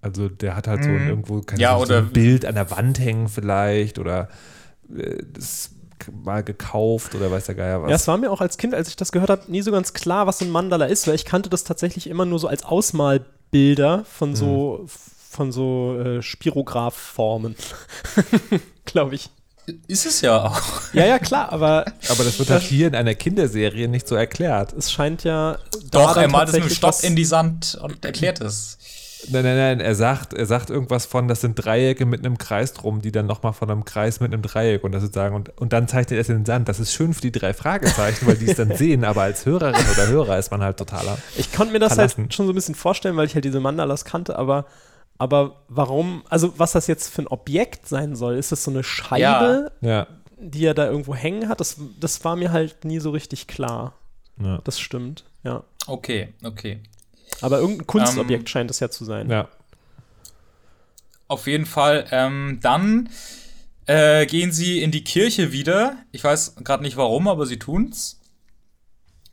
[SPEAKER 3] Also der hat halt so ein,
[SPEAKER 2] Mhm.
[SPEAKER 3] irgendwo keine
[SPEAKER 2] Ja,
[SPEAKER 3] so ein Bild an der Wand hängen vielleicht oder äh, das mal gekauft oder weiß der Geier was.
[SPEAKER 1] Ja, es war mir auch als Kind, als ich das gehört habe, nie so ganz klar, was ein Mandala ist, weil ich kannte das tatsächlich immer nur so als Ausmalbilder von so, von so äh, Spirograph-Formen. Glaube ich.
[SPEAKER 2] Ist es ja auch.
[SPEAKER 1] Ja, ja, klar, aber
[SPEAKER 3] Aber das wird halt hier in einer Kinderserie nicht so erklärt.
[SPEAKER 1] es scheint ja.
[SPEAKER 2] Doch, er malt es mit Stock
[SPEAKER 1] was-
[SPEAKER 2] in die Sand und erklärt es.
[SPEAKER 3] Nein, nein, nein, er sagt, er sagt irgendwas von, das sind Dreiecke mit einem Kreis drum, die dann nochmal von einem Kreis mit einem Dreieck und das sozusagen, und, und dann zeichnet er es in den Sand. Das ist schön für die drei Fragezeichen, weil die es dann sehen, aber als Hörerin oder Hörer ist man halt totaler.
[SPEAKER 1] Ich konnte mir das
[SPEAKER 3] verlassen.
[SPEAKER 1] halt schon so ein bisschen vorstellen, weil ich halt diese Mandalas kannte, aber, aber warum, also was das jetzt für ein Objekt sein soll, ist das so eine Scheibe,
[SPEAKER 3] Ja.
[SPEAKER 1] die er da irgendwo hängen hat? Das, das war mir halt nie so richtig klar.
[SPEAKER 3] Ja.
[SPEAKER 1] Das stimmt, ja.
[SPEAKER 2] Okay, okay.
[SPEAKER 1] Aber irgendein Kunstobjekt
[SPEAKER 2] Ähm,
[SPEAKER 1] scheint es ja zu sein.
[SPEAKER 3] ja.
[SPEAKER 2] Auf jeden Fall. Ähm, dann äh, gehen sie in die Kirche wieder. Ich weiß gerade nicht warum, aber sie tun's.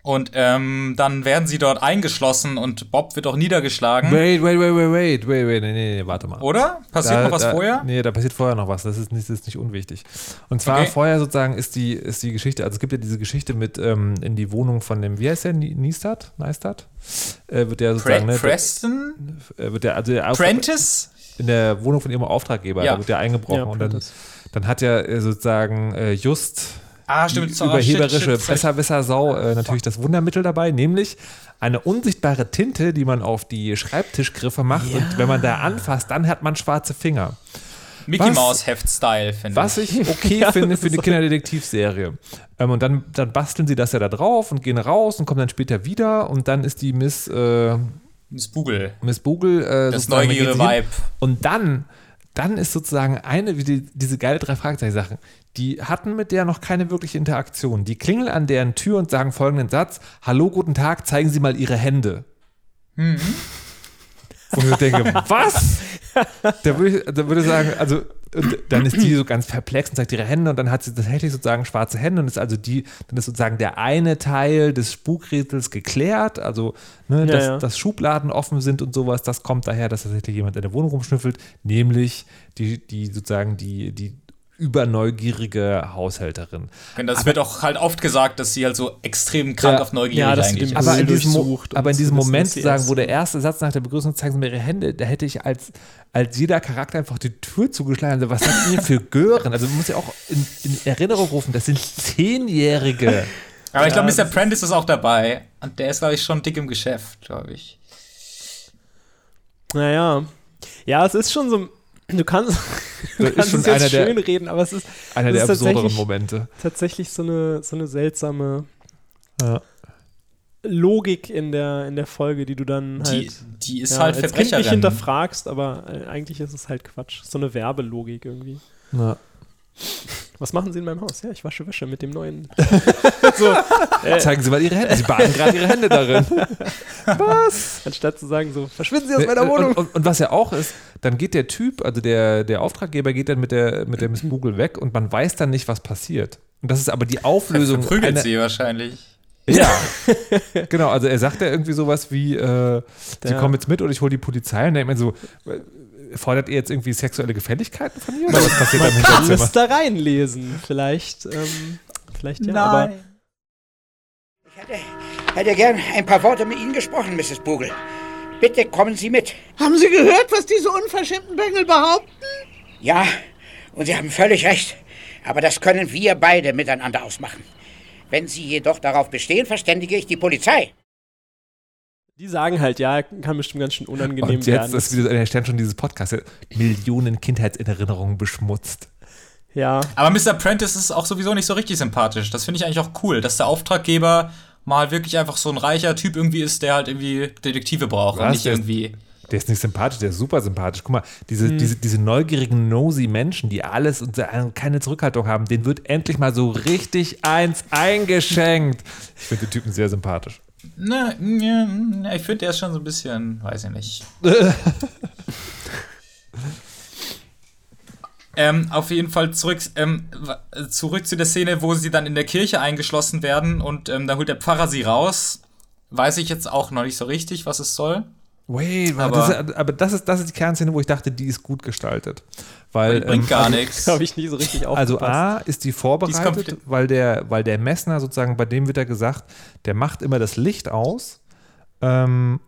[SPEAKER 2] Und ähm, dann werden sie dort eingeschlossen und Bob wird auch niedergeschlagen.
[SPEAKER 3] Wait, wait, wait, wait, wait, wait, wait, nee, nee, nee, warte mal.
[SPEAKER 2] Oder? Passiert
[SPEAKER 3] Da-
[SPEAKER 2] noch was
[SPEAKER 3] da,
[SPEAKER 2] vorher?
[SPEAKER 3] Nee, da passiert vorher noch was. Das ist nicht, das ist nicht unwichtig. Und zwar
[SPEAKER 2] Okay.
[SPEAKER 3] vorher sozusagen ist die, ist die Geschichte, also es gibt ja diese Geschichte mit ähm, in die Wohnung von dem, wie heißt der, Ni- Niestad? Neistat? Äh, wird der
[SPEAKER 2] Pre
[SPEAKER 3] sozusagen, ne,
[SPEAKER 2] Preston?
[SPEAKER 3] äh, wird der, also der
[SPEAKER 2] Prentice?
[SPEAKER 3] in der Wohnung von ihrem Auftraggeber,
[SPEAKER 2] Ja.
[SPEAKER 3] da wird der eingebrochen
[SPEAKER 1] Ja,
[SPEAKER 3] und dann, dann hat ja äh, sozusagen äh, just
[SPEAKER 2] Ah, stimmt. so,
[SPEAKER 3] überheberische. Besserwisser-Sau äh, natürlich das Wundermittel dabei, nämlich eine unsichtbare Tinte, die man auf die Schreibtischgriffe macht und wenn man da anfasst, dann hat man schwarze Finger.
[SPEAKER 2] Mickey Mouse Heft-Style, finde
[SPEAKER 3] Was
[SPEAKER 2] ich.
[SPEAKER 3] ich okay
[SPEAKER 1] Ja,
[SPEAKER 3] finde für eine Kinderdetektivserie. Ähm, und dann, dann basteln sie das ja da drauf und gehen raus und kommen dann später wieder und dann ist die Miss, äh,
[SPEAKER 2] Miss Bugel.
[SPEAKER 3] Miss Bugel äh,
[SPEAKER 2] Das neugierige. Vibe.
[SPEAKER 3] Und dann, dann ist sozusagen eine, wie die, diese geile drei Fragezeichen-Sachen, die hatten mit der noch keine wirkliche Interaktion. Die klingeln an deren Tür und sagen folgenden Satz: Hallo, guten Tag, zeigen Sie mal Ihre Hände. Und ich denke, was? Da würde ich, da würde ich sagen, also und dann ist die so ganz perplex und zeigt ihre Hände und dann hat sie tatsächlich sozusagen schwarze Hände und ist also die, dann ist sozusagen der eine Teil des Spukrätsels geklärt, also ne,
[SPEAKER 1] Ja,
[SPEAKER 3] dass,
[SPEAKER 1] ja.
[SPEAKER 3] dass Schubladen offen sind und sowas, das kommt daher, dass tatsächlich jemand in der Wohnung rumschnüffelt, nämlich die, die sozusagen die, die überneugierige Haushälterin.
[SPEAKER 2] Und das wird auch halt oft gesagt, dass sie halt so extrem krank
[SPEAKER 3] Ja.
[SPEAKER 2] auf Neugierig
[SPEAKER 1] Ja,
[SPEAKER 2] eigentlich.
[SPEAKER 3] Aber in diesem, aber in diesem Moment sagen, wo der erste Satz nach der Begrüßung zeigen Sie mir Ihre Hände, da hätte ich als, als jeder Charakter einfach die Tür zugeschlagen. Also, was seid ihr für Gören? Also man muss ja auch in, in Erinnerung rufen, das sind Zehnjährige.
[SPEAKER 2] Aber ich
[SPEAKER 1] Ja,
[SPEAKER 2] glaube, Mr. Prentice ist auch dabei. Und der ist, glaube ich, schon dick im Geschäft, glaube ich.
[SPEAKER 1] Naja. Ja, es ist schon so. Du kannst, du
[SPEAKER 3] Das ist
[SPEAKER 1] kannst
[SPEAKER 3] schon
[SPEAKER 1] es jetzt
[SPEAKER 3] einer der-
[SPEAKER 1] schön reden, aber es ist,
[SPEAKER 3] Einer der
[SPEAKER 1] ist
[SPEAKER 3] absurderen
[SPEAKER 1] tatsächlich-
[SPEAKER 3] Momente.
[SPEAKER 1] tatsächlich so eine, so eine seltsame
[SPEAKER 3] Ja.
[SPEAKER 1] Logik in der, in der Folge, die du dann
[SPEAKER 2] Die,
[SPEAKER 1] halt
[SPEAKER 2] die ist
[SPEAKER 1] ja,
[SPEAKER 2] halt
[SPEAKER 1] als Kind
[SPEAKER 2] Verbrecherin.
[SPEAKER 1] nicht hinterfragst, aber äh, eigentlich ist es halt Quatsch. So eine Werbelogik irgendwie.
[SPEAKER 3] Ja.
[SPEAKER 1] Was machen sie in meinem Haus? Ja, ich wasche Wäsche mit dem neuen. so, äh,
[SPEAKER 3] Zeigen Sie mal Ihre Hände. Sie baden gerade Ihre Hände darin.
[SPEAKER 1] anstatt zu sagen, so, verschwinden Sie aus meiner Wohnung.
[SPEAKER 3] Und, und, und was ja auch ist, dann geht der Typ, also der, der Auftraggeber geht dann mit der, mit der Miss Google weg und man weiß dann nicht, was passiert. Und das ist aber die Auflösung.
[SPEAKER 2] Verprügelt
[SPEAKER 3] einer-
[SPEAKER 2] sie wahrscheinlich.
[SPEAKER 3] Ja, genau. Also er sagt ja irgendwie sowas wie, äh, Sie kommen jetzt mit oder ich hole die Polizei. Und dann denkt man so, fordert ihr jetzt irgendwie sexuelle Gefälligkeiten von ihr? Oder was passiert da im
[SPEAKER 1] Kann es da reinlesen. Vielleicht, ähm, vielleicht ja, aber
[SPEAKER 7] Ich hätte, hätte gern ein paar Worte mit Ihnen gesprochen, Mrs. Bogle. Bitte kommen Sie mit.
[SPEAKER 6] Haben Sie gehört, was diese unverschämten Bengel behaupten?
[SPEAKER 7] Ja, und Sie haben völlig recht. Aber das können wir beide miteinander ausmachen. Wenn Sie jedoch darauf bestehen, verständige ich die Polizei.
[SPEAKER 1] Die sagen halt, ja, kann bestimmt ganz schön unangenehm
[SPEAKER 3] Und jetzt
[SPEAKER 1] werden.
[SPEAKER 3] ist wieder der Stern schon dieses Podcast, der Millionen Kindheitserinnerungen beschmutzt.
[SPEAKER 1] ja,
[SPEAKER 2] Aber Mr. Prentice ist auch sowieso nicht so richtig sympathisch. Das finde ich eigentlich auch cool, dass der Auftraggeber mal wirklich einfach so ein reicher Typ irgendwie ist, der halt irgendwie Detektive braucht und
[SPEAKER 3] Was?
[SPEAKER 2] nicht
[SPEAKER 3] Der ist-
[SPEAKER 2] irgendwie.
[SPEAKER 3] Der ist nicht sympathisch, der ist super sympathisch. Guck mal, diese,
[SPEAKER 1] Hm.
[SPEAKER 3] diese, diese neugierigen, nosy Menschen, die alles und keine Zurückhaltung haben, denen wird endlich mal so richtig eins eingeschenkt. Ich finde den Typen sehr sympathisch.
[SPEAKER 2] Na, ja, ja, ich finde, der ist schon so ein bisschen, weiß ich nicht. ähm, auf jeden Fall zurück, ähm, zurück zu der Szene, wo sie dann in der Kirche eingeschlossen werden und ähm, da holt der Pfarrer sie raus. Weiß ich jetzt auch noch nicht so richtig, was es soll.
[SPEAKER 3] Wait, aber,
[SPEAKER 2] Aber-
[SPEAKER 3] das, ist, aber das, ist, das ist die Kernszene, wo ich dachte, die ist gut gestaltet. Weil,
[SPEAKER 2] Die bringt
[SPEAKER 3] ähm,
[SPEAKER 2] gar
[SPEAKER 3] also,
[SPEAKER 2] nichts.
[SPEAKER 1] habe ich nie so richtig
[SPEAKER 3] Also
[SPEAKER 1] aufgepasst.
[SPEAKER 3] A ist die vorbereitet,
[SPEAKER 2] komplett-
[SPEAKER 3] weil, der, weil der Messner sozusagen, bei dem wird ja gesagt, der macht immer das Licht aus ähm,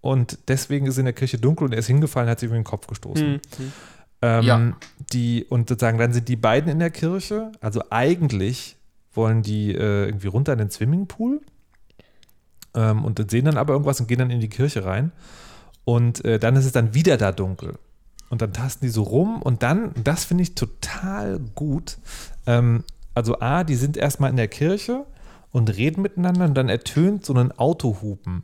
[SPEAKER 3] und deswegen ist in der Kirche dunkel und er ist hingefallen, hat sich über den Kopf gestoßen.
[SPEAKER 1] Hm, hm.
[SPEAKER 3] Ähm,
[SPEAKER 2] Ja.
[SPEAKER 3] die, und sozusagen dann sind die beiden in der Kirche, also eigentlich wollen die äh, irgendwie runter in den Swimmingpool ähm, und sehen dann aber irgendwas und gehen dann in die Kirche rein und äh, dann ist es dann wieder da dunkel. Und dann tasten die so rum und dann, das finde ich total gut. Ähm, also A, die sind erstmal in der Kirche und reden miteinander und dann ertönt so ein Autohupen.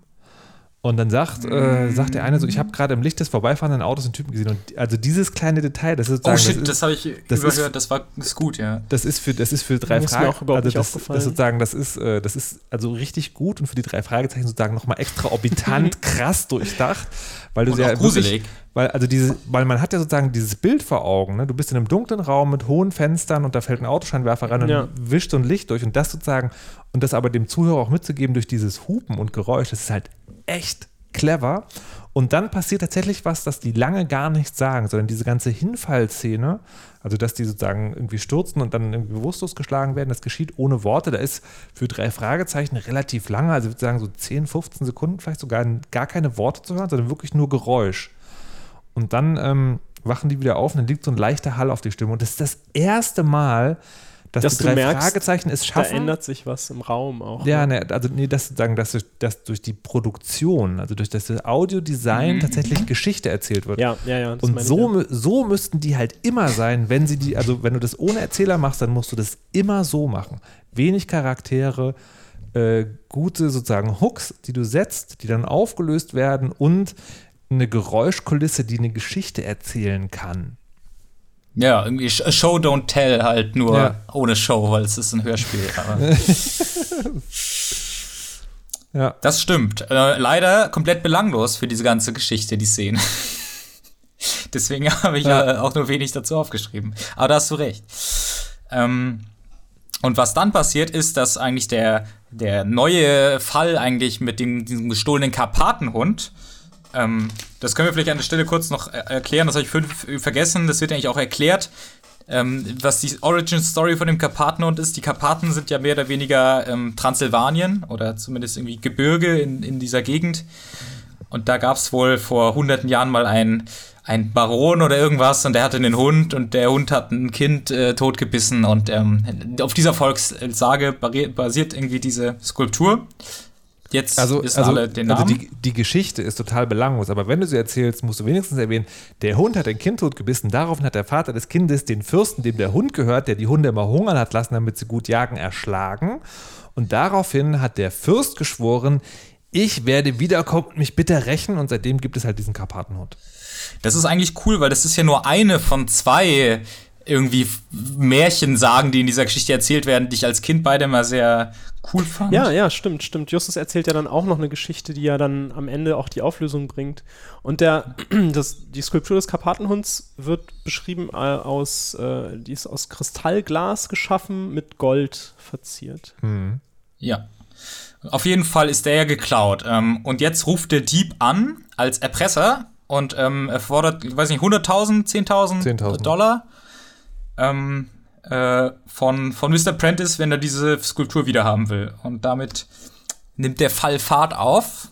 [SPEAKER 3] Und dann sagt, äh, sagt der eine so, ich habe gerade im Licht des vorbeifahrenden Autos einen Typen gesehen. Und also dieses kleine Detail, das ist
[SPEAKER 2] Oh shit,
[SPEAKER 3] das
[SPEAKER 2] das,
[SPEAKER 3] ist,
[SPEAKER 2] habe ich
[SPEAKER 3] das ist-
[SPEAKER 2] überhört, das war ist gut, ja.
[SPEAKER 3] das ist für, das ist für drei
[SPEAKER 1] Das ist mir
[SPEAKER 3] Fragen.
[SPEAKER 1] auch überhaupt nicht
[SPEAKER 3] das,
[SPEAKER 1] aufgefallen.
[SPEAKER 3] das sozusagen, das ist, äh, das ist also richtig gut und für die drei Fragezeichen sozusagen nochmal extra orbitant krass durchdacht, weil du
[SPEAKER 2] Und auch
[SPEAKER 3] wirklich,
[SPEAKER 2] gruselig.
[SPEAKER 3] weil also diese, weil man hat ja sozusagen dieses Bild vor Augen. Ne? Du bist in einem dunklen Raum mit hohen Fenstern und da fällt ein Autoscheinwerfer ran und
[SPEAKER 1] Ja.
[SPEAKER 3] wischt so ein Licht durch und das sozusagen und das aber dem Zuhörer auch mitzugeben durch dieses Hupen und Geräusch, das ist halt echt clever. Und dann passiert tatsächlich was, dass die lange gar nichts sagen, sondern diese ganze Hinfallszene, also dass die sozusagen irgendwie stürzen und dann irgendwie bewusstlos geschlagen werden, das geschieht ohne Worte. Da ist für drei Fragezeichen relativ lange, also ich würde sagen so 10, 15 Sekunden vielleicht sogar gar keine Worte zu hören, sondern wirklich nur Geräusch. Und dann ähm, wachen die wieder auf und dann liegt so ein leichter Hall auf die Stimme. Und das ist das erste Mal, dass,
[SPEAKER 1] Dass
[SPEAKER 3] die
[SPEAKER 1] du
[SPEAKER 3] drei
[SPEAKER 1] merkst,
[SPEAKER 3] Fragezeichen es
[SPEAKER 1] Da
[SPEAKER 3] schaffen.
[SPEAKER 1] ändert sich was im Raum auch.
[SPEAKER 3] Ja,
[SPEAKER 1] ne?
[SPEAKER 3] ne, also nee, das sozusagen, dass, durch- dass durch die Produktion, also durch das Audiodesign tatsächlich Geschichte erzählt wird.
[SPEAKER 1] ja, ja, ja.
[SPEAKER 3] Und
[SPEAKER 1] meine ich,
[SPEAKER 3] so,
[SPEAKER 1] ja.
[SPEAKER 3] so müssten die halt immer sein, wenn sie die, also wenn du das ohne Erzähler machst, dann musst du das immer so machen. Wenig Charaktere, äh, gute sozusagen Hooks, die du setzt, die dann aufgelöst werden und eine Geräuschkulisse, die eine Geschichte erzählen kann.
[SPEAKER 2] Ja, irgendwie Sh- Show Don't Tell halt nur
[SPEAKER 3] Ja.
[SPEAKER 2] ohne Show, weil es ist ein Hörspiel.
[SPEAKER 3] Ja.
[SPEAKER 2] das stimmt. Äh, leider komplett belanglos für diese ganze Geschichte, die Szene. Deswegen habe ich ja. auch nur wenig dazu aufgeschrieben. Aber da hast du recht. Ähm, und was dann passiert, ist, dass eigentlich der, der neue Fall eigentlich mit dem, diesem gestohlenen Karpatenhund, ähm, das können wir vielleicht an der Stelle kurz noch er- erklären, das habe ich fünf vergessen, das wird eigentlich auch erklärt, ähm, was die Origin Story von dem Karpatenhund ist. Die Karpaten sind ja mehr oder weniger ähm, Transsilvanien oder zumindest irgendwie Gebirge in, in dieser Gegend. Und da gab es wohl vor hunderten Jahren mal ein, ein Baron oder irgendwas und der hatte einen Hund und der Hund hat ein Kind äh, totgebissen und ähm, auf dieser Volkssage basiert irgendwie diese Skulptur. Jetzt
[SPEAKER 3] Also,
[SPEAKER 2] wissen
[SPEAKER 3] also,
[SPEAKER 2] alle den
[SPEAKER 3] also
[SPEAKER 2] Namen.
[SPEAKER 3] die, die Geschichte ist total belanglos, aber wenn du sie erzählst, musst du wenigstens erwähnen, der Hund hat ein Kind totgebissen, daraufhin hat der Vater des Kindes den Fürsten, dem der Hund gehört, der die Hunde immer hungern hat lassen, damit sie gut jagen, erschlagen. Und daraufhin hat der Fürst geschworen, ich werde wiederkommen und mich bitte rächen und seitdem gibt es halt diesen Karpatenhund.
[SPEAKER 2] Das ist eigentlich cool, weil das ist ja nur eine von zwei irgendwie F- Märchensagen, die in dieser Geschichte erzählt werden, die ich als Kind beide mal sehr cool fand.
[SPEAKER 1] Ja, ja, stimmt, stimmt. Justus erzählt ja dann auch noch eine Geschichte, die ja dann am Ende auch die Auflösung bringt. Und der, das, die Skulptur des Karpatenhunds wird beschrieben äh, aus, äh, die ist aus Kristallglas geschaffen, mit Gold verziert.
[SPEAKER 2] Ja. Auf jeden Fall ist der ja geklaut. Ähm, und jetzt ruft der Dieb an als Erpresser und ähm, er fordert, ich weiß nicht, 100.000, 10.000
[SPEAKER 3] 10.000.
[SPEAKER 2] Dollar ähm, äh, von, von Mr. Prentice, wenn er diese Skulptur wieder haben will. Und damit nimmt der Fall Fahrt auf.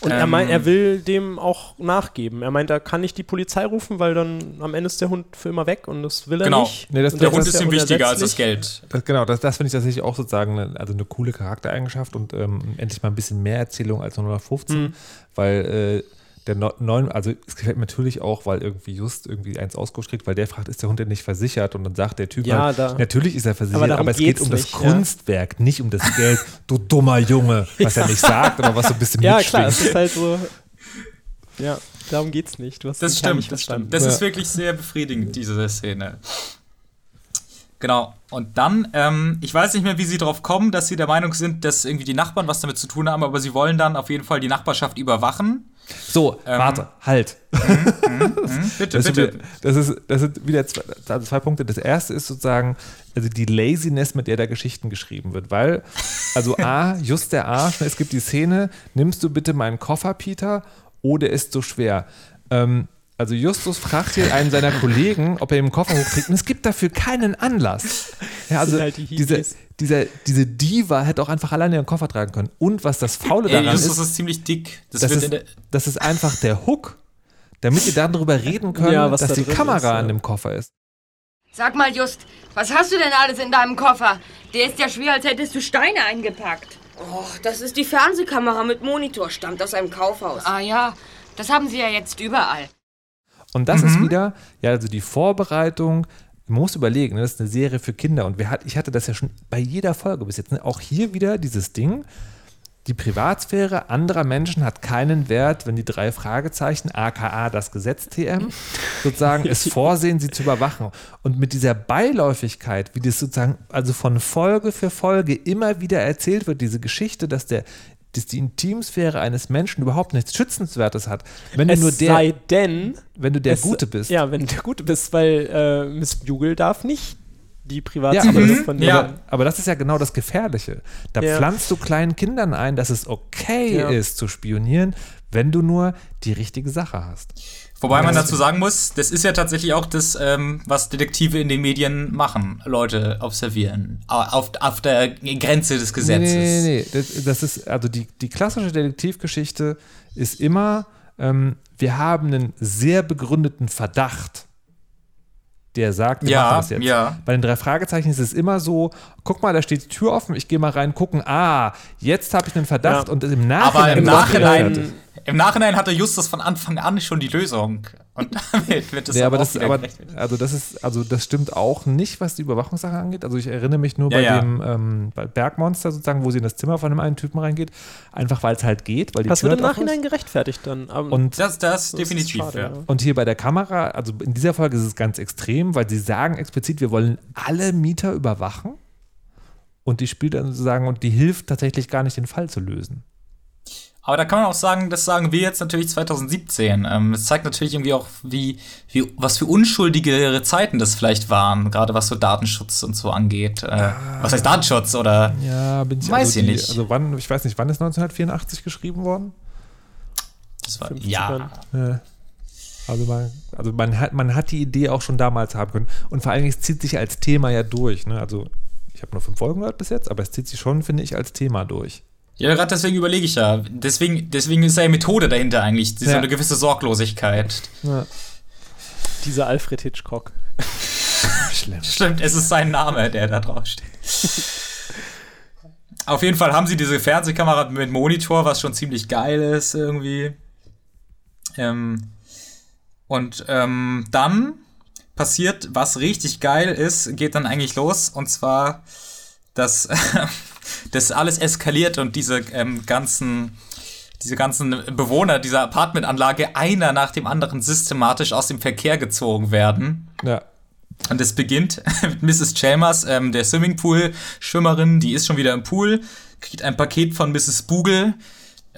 [SPEAKER 1] Und er
[SPEAKER 2] Ähm,
[SPEAKER 1] meint, er will dem auch nachgeben. Er meint, er kann nicht die Polizei rufen, weil dann am Ende ist der Hund für immer weg und das will er
[SPEAKER 2] Genau.
[SPEAKER 1] nicht.
[SPEAKER 3] Nee, das-
[SPEAKER 2] Der
[SPEAKER 1] das
[SPEAKER 2] Hund ist ihm wichtiger als das. Geld.
[SPEAKER 3] Das, genau, das, das finde ich tatsächlich auch sozusagen eine, also eine coole Charaktereigenschaft und ähm, endlich mal ein bisschen mehr Erzählung als 115, weil äh, der neun, also es gefällt mir natürlich auch, weil irgendwie just irgendwie eins ausgerutscht kriegt, weil der fragt, ist der Hund denn nicht versichert? Und dann sagt der Typ
[SPEAKER 1] Ja,
[SPEAKER 3] halt,
[SPEAKER 1] da-
[SPEAKER 3] natürlich ist er versichert,
[SPEAKER 1] Aber
[SPEAKER 3] aber, es geht um das
[SPEAKER 1] nicht, ja.
[SPEAKER 3] Kunstwerk, nicht um das Geld, du dummer Junge, was er nicht sagt, aber was so ein bisschen
[SPEAKER 1] Ja,
[SPEAKER 3] mitschwingt.
[SPEAKER 1] klar, es ist halt so. Ja, darum geht's nicht. Du hast
[SPEAKER 2] Das stimmt, das stimmt. Das
[SPEAKER 3] Ja.
[SPEAKER 2] ist wirklich sehr befriedigend, diese Szene. Genau. Und dann, ähm, ich weiß nicht mehr, wie sie drauf kommen, dass sie der Meinung sind, dass irgendwie die Nachbarn was damit zu tun haben, aber sie wollen dann auf jeden Fall die Nachbarschaft überwachen.
[SPEAKER 3] So,
[SPEAKER 2] Ähm,
[SPEAKER 3] warte, halt.
[SPEAKER 2] Bitte,
[SPEAKER 3] Das,
[SPEAKER 2] bitte.
[SPEAKER 3] wieder, das, ist, das sind wieder zwei, also zwei Punkte. Das erste ist sozusagen also die Laziness, mit der da Geschichten geschrieben wird. Weil, also A, just der Arsch, ne, es gibt die Szene, nimmst du bitte meinen Koffer, Peter, oder ist so schwer. Ähm, also Justus fragt hier einen seiner Kollegen, ob er ihm den Koffer hochkriegt und es gibt dafür keinen Anlass. Ja, also
[SPEAKER 1] halt die
[SPEAKER 3] diese,
[SPEAKER 1] Hippies.
[SPEAKER 3] diese, diese Diva hätte auch einfach alleine ihren Koffer tragen können. Und was das Faule
[SPEAKER 2] Ey,
[SPEAKER 3] daran
[SPEAKER 2] Justus
[SPEAKER 3] ist,
[SPEAKER 2] ist ziemlich dick. Das,
[SPEAKER 3] das
[SPEAKER 2] wird
[SPEAKER 3] ist, das ist einfach der Hook, damit ihr dann darüber reden könnt,
[SPEAKER 1] Ja, was
[SPEAKER 3] dass
[SPEAKER 1] da
[SPEAKER 3] die Kamera
[SPEAKER 1] ist, ja.
[SPEAKER 3] an dem Koffer ist.
[SPEAKER 9] Sag mal, Just, was hast du denn alles in deinem Koffer? Der ist ja schwer, als hättest du Steine eingepackt.
[SPEAKER 4] Och, das ist die Fernsehkamera mit Monitor, stammt aus einem Kaufhaus.
[SPEAKER 9] Ah ja, das haben sie ja jetzt überall.
[SPEAKER 3] Und das ist wieder, ja, also die Vorbereitung. Man muss überlegen, ne, das ist eine Serie für Kinder. Und hat, ich hatte das ja schon bei jeder Folge bis jetzt. Ne? Auch hier wieder dieses Ding. Die Privatsphäre anderer Menschen hat keinen Wert, wenn die drei Fragezeichen, aka das Gesetz TM, sozusagen es vorsehen, sie zu überwachen. Und mit dieser Beiläufigkeit, wie das sozusagen, also von Folge für Folge immer wieder erzählt wird, diese Geschichte, dass der dass die Intimsphäre eines Menschen überhaupt nichts Schützenswertes hat. Wenn du
[SPEAKER 1] es
[SPEAKER 3] nur der,
[SPEAKER 1] sei denn,
[SPEAKER 3] wenn du der
[SPEAKER 1] es-
[SPEAKER 3] Gute bist.
[SPEAKER 1] Ja, wenn du der Gute bist, weil äh, Miss Bugle darf nicht die
[SPEAKER 3] Ja,
[SPEAKER 1] Privatsphäre
[SPEAKER 3] aber, das,
[SPEAKER 1] von
[SPEAKER 2] Ja.
[SPEAKER 3] aber, aber das ist ja genau das Gefährliche. Da
[SPEAKER 1] Ja.
[SPEAKER 3] pflanzt du kleinen Kindern ein, dass es okay
[SPEAKER 1] Ja.
[SPEAKER 3] ist zu spionieren, wenn du nur die richtige Sache hast.
[SPEAKER 2] Wobei man dazu sagen muss, das ist ja tatsächlich auch das, ähm, was Detektive in den Medien machen. Leute observieren. Au- Auf, auf der Grenze des Gesetzes.
[SPEAKER 3] Nee, nee, nee. Das, das ist, also die, die klassische Detektivgeschichte ist immer, ähm, wir haben einen sehr begründeten Verdacht, der sagt, wir
[SPEAKER 2] Ja,
[SPEAKER 3] machen das jetzt.
[SPEAKER 2] ja.
[SPEAKER 3] Bei den drei Fragezeichen ist es immer so, guck mal, da steht die Tür offen, ich gehe mal rein, gucken, ah, jetzt habe ich einen Verdacht
[SPEAKER 1] Ja.
[SPEAKER 3] und im Nachhinein
[SPEAKER 2] Aber im Nachhinein, im Nachhinein hatte Justus von Anfang an schon die Lösung. Und damit wird es
[SPEAKER 3] Nee, aber
[SPEAKER 2] auch
[SPEAKER 3] das, aber,
[SPEAKER 2] gerechtfertigt.
[SPEAKER 3] also das ist, also das stimmt auch nicht, was die Überwachungssache angeht. Also ich erinnere mich nur
[SPEAKER 2] Ja,
[SPEAKER 3] bei
[SPEAKER 2] ja.
[SPEAKER 3] dem ähm, bei Bergmonster sozusagen, wo sie in das Zimmer von dem einen Typen reingeht, einfach weil es halt geht, weil die
[SPEAKER 1] Das
[SPEAKER 3] Tür
[SPEAKER 1] wird im
[SPEAKER 3] halt
[SPEAKER 1] Nachhinein
[SPEAKER 3] ist.
[SPEAKER 1] gerechtfertigt dann.
[SPEAKER 3] Und
[SPEAKER 2] Das, das
[SPEAKER 1] so ist es
[SPEAKER 2] definitiv,
[SPEAKER 1] schade, ja.
[SPEAKER 3] Und hier bei der Kamera, also in dieser Folge ist es ganz extrem, weil sie sagen explizit, wir wollen alle Mieter überwachen. Und die spielt dann sozusagen und die hilft tatsächlich gar nicht, den Fall zu lösen.
[SPEAKER 2] Aber da kann man auch sagen, das sagen wir jetzt natürlich 2017. Ähm, es zeigt natürlich irgendwie auch, wie, wie, was für unschuldigere Zeiten das vielleicht waren, gerade was so Datenschutz und so angeht. Äh, was heißt Datenschutz oder?
[SPEAKER 3] Ja, bin ich
[SPEAKER 2] Weiß
[SPEAKER 3] also
[SPEAKER 2] ich
[SPEAKER 3] die,
[SPEAKER 2] nicht.
[SPEAKER 3] Also wann, ich weiß nicht, wann ist 1984 geschrieben worden?
[SPEAKER 2] Das war,
[SPEAKER 1] 50ern.
[SPEAKER 2] ja,
[SPEAKER 3] Ja. Also man, also man hat, man hat die Idee auch schon damals haben können. Und vor allen Dingen, es zieht sich als Thema ja durch. Ne? Also ich habe nur fünf Folgen gehört bis jetzt, aber es zieht sich schon, finde ich, als Thema durch.
[SPEAKER 2] Ja, gerade deswegen überlege ich ja. Deswegen, deswegen ist ja Methode dahinter eigentlich. So
[SPEAKER 3] Ja.
[SPEAKER 2] eine gewisse Sorglosigkeit.
[SPEAKER 3] Ja.
[SPEAKER 1] Dieser Alfred Hitchcock.
[SPEAKER 3] Schlimm.
[SPEAKER 2] Stimmt, es ist sein Name, der da drauf steht. Auf jeden Fall haben sie diese Fernsehkamera mit Monitor, was schon ziemlich geil ist irgendwie. Ähm, und ähm, dann passiert, was richtig geil ist, geht dann eigentlich los. Und zwar, dass das alles eskaliert und diese ähm, ganzen diese ganzen Bewohner dieser Apartmentanlage einer nach dem anderen systematisch aus dem Verkehr gezogen werden.
[SPEAKER 3] Ja.
[SPEAKER 2] Und es beginnt mit Mrs. Chalmers, ähm, der Swimmingpool-Schwimmerin, die ist schon wieder im Pool, kriegt ein Paket von Mrs. Bugel.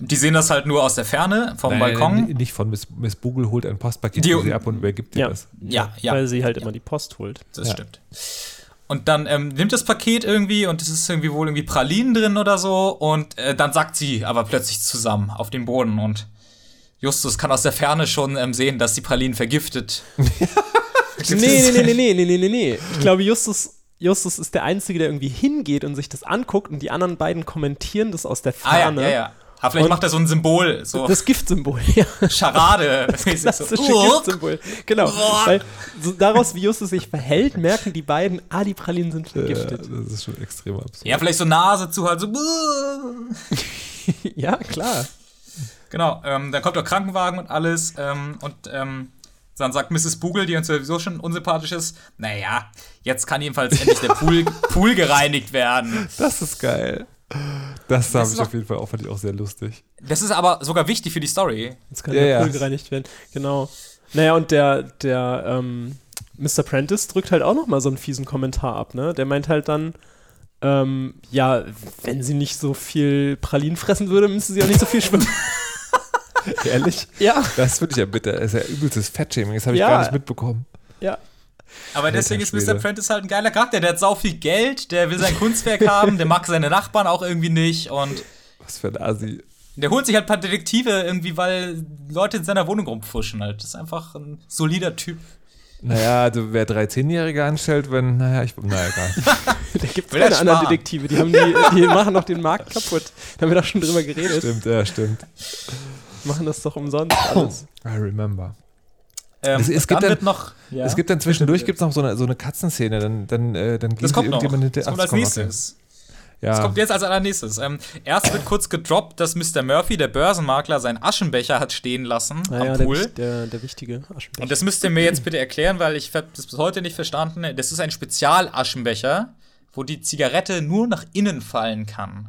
[SPEAKER 2] Die sehen das halt nur aus der Ferne vom
[SPEAKER 3] Nein,
[SPEAKER 2] Balkon.
[SPEAKER 3] n- Nicht von Miss, Miss Bugel holt ein Postpaket
[SPEAKER 2] Die-
[SPEAKER 3] sie ab und übergibt ihr
[SPEAKER 1] Ja.
[SPEAKER 3] das.
[SPEAKER 2] Ja, ja.
[SPEAKER 1] Weil sie halt immer die Post holt.
[SPEAKER 2] Das
[SPEAKER 3] Ja.
[SPEAKER 2] stimmt. Und dann ähm, nimmt das Paket irgendwie und es ist irgendwie wohl irgendwie Pralinen drin oder so. Und äh, dann sackt sie aber plötzlich zusammen auf den Boden. Und Justus kann aus der Ferne schon ähm, sehen, dass die Pralinen vergiftet.
[SPEAKER 1] nee, nee, nee, nee, nee, nee, nee, nee. Ich glaube, Justus Justus ist der Einzige, der irgendwie hingeht und sich das anguckt und die anderen beiden kommentieren das aus der Ferne.
[SPEAKER 2] Ah, ja, ja, ja. Aber vielleicht
[SPEAKER 1] Und-
[SPEAKER 2] macht er so ein Symbol, so
[SPEAKER 1] Das Giftsymbol, ja.
[SPEAKER 2] Charade.
[SPEAKER 1] Das
[SPEAKER 2] so.
[SPEAKER 1] klassische Giftsymbol. Genau. Weil so daraus, wie Justus sich verhält, merken die beiden, ah, die Pralinen sind
[SPEAKER 3] Ja,
[SPEAKER 1] vergiftet.
[SPEAKER 3] das ist schon extrem absurd.
[SPEAKER 2] Ja, vielleicht so Nase zu halt so.
[SPEAKER 1] Ja, klar.
[SPEAKER 2] Genau, ähm, dann kommt der Krankenwagen und alles ähm, und ähm, dann sagt Mrs. Bugel, die uns sowieso schon unsympathisch ist, naja, jetzt kann jedenfalls endlich der Pool, Pool gereinigt werden.
[SPEAKER 3] Das ist geil. Das habe
[SPEAKER 2] ist
[SPEAKER 3] ich auf jeden Fall auch, fand ich auch sehr lustig.
[SPEAKER 2] Das ist aber sogar wichtig für die Story.
[SPEAKER 1] Jetzt kann
[SPEAKER 3] Ja,
[SPEAKER 1] der
[SPEAKER 3] ja.
[SPEAKER 1] Pool gereinigt werden. Genau. Naja, und der, der ähm, Mr. Prentice drückt halt auch noch mal so einen fiesen Kommentar ab, ne? Der meint halt dann, ähm, ja, wenn sie nicht so viel Pralinen fressen würde, müsste sie auch nicht so viel schwimmen.
[SPEAKER 3] Ehrlich?
[SPEAKER 1] ja,
[SPEAKER 3] Das finde ich ja bitter. Das ist ja übelstes Fettshaming. Das habe ich
[SPEAKER 1] Ja.
[SPEAKER 3] gar nicht mitbekommen.
[SPEAKER 1] ja.
[SPEAKER 2] Aber deswegen ist Mr. Prentice halt ein geiler Charakter. Der hat sau viel Geld, der will sein Kunstwerk haben, der mag seine Nachbarn auch irgendwie nicht und
[SPEAKER 3] Was für ein Asi.
[SPEAKER 2] der holt sich halt ein paar Detektive irgendwie, weil Leute in seiner Wohnung rumpfuschen halt. Das ist einfach ein solider Typ.
[SPEAKER 3] Naja, also wer drei Zehnjährige anstellt, wenn, naja, ich, naja, egal.
[SPEAKER 1] Da gibt es keine anderen. Detektive, die, haben die, die machen doch den Markt kaputt. Da haben wir doch schon drüber geredet.
[SPEAKER 3] stimmt, ja, stimmt.
[SPEAKER 1] Machen das doch umsonst alles.
[SPEAKER 3] I remember.
[SPEAKER 2] Ähm,
[SPEAKER 3] Es- es gibt
[SPEAKER 2] dann noch. Ja?
[SPEAKER 3] Es gibt dann zwischendurch gibt's noch so eine, so eine Katzenszene, dann, dann, äh, dann geht
[SPEAKER 2] das kommt noch.
[SPEAKER 3] irgendjemand hinter.
[SPEAKER 2] Das kommt als nächstes.
[SPEAKER 3] Ja.
[SPEAKER 2] Das kommt jetzt als allernächstes. Ähm, erst wird kurz gedroppt, dass Mr. Murphy, der Börsenmakler, seinen Aschenbecher hat stehen lassen
[SPEAKER 1] Naja,
[SPEAKER 2] am
[SPEAKER 1] der,
[SPEAKER 2] Pool.
[SPEAKER 1] wich- der, der wichtige Aschenbecher.
[SPEAKER 2] Und das müsst ihr mir jetzt bitte erklären, weil ich habe das bis heute nicht verstanden. Das ist ein Spezialaschenbecher, wo die Zigarette nur nach innen fallen kann.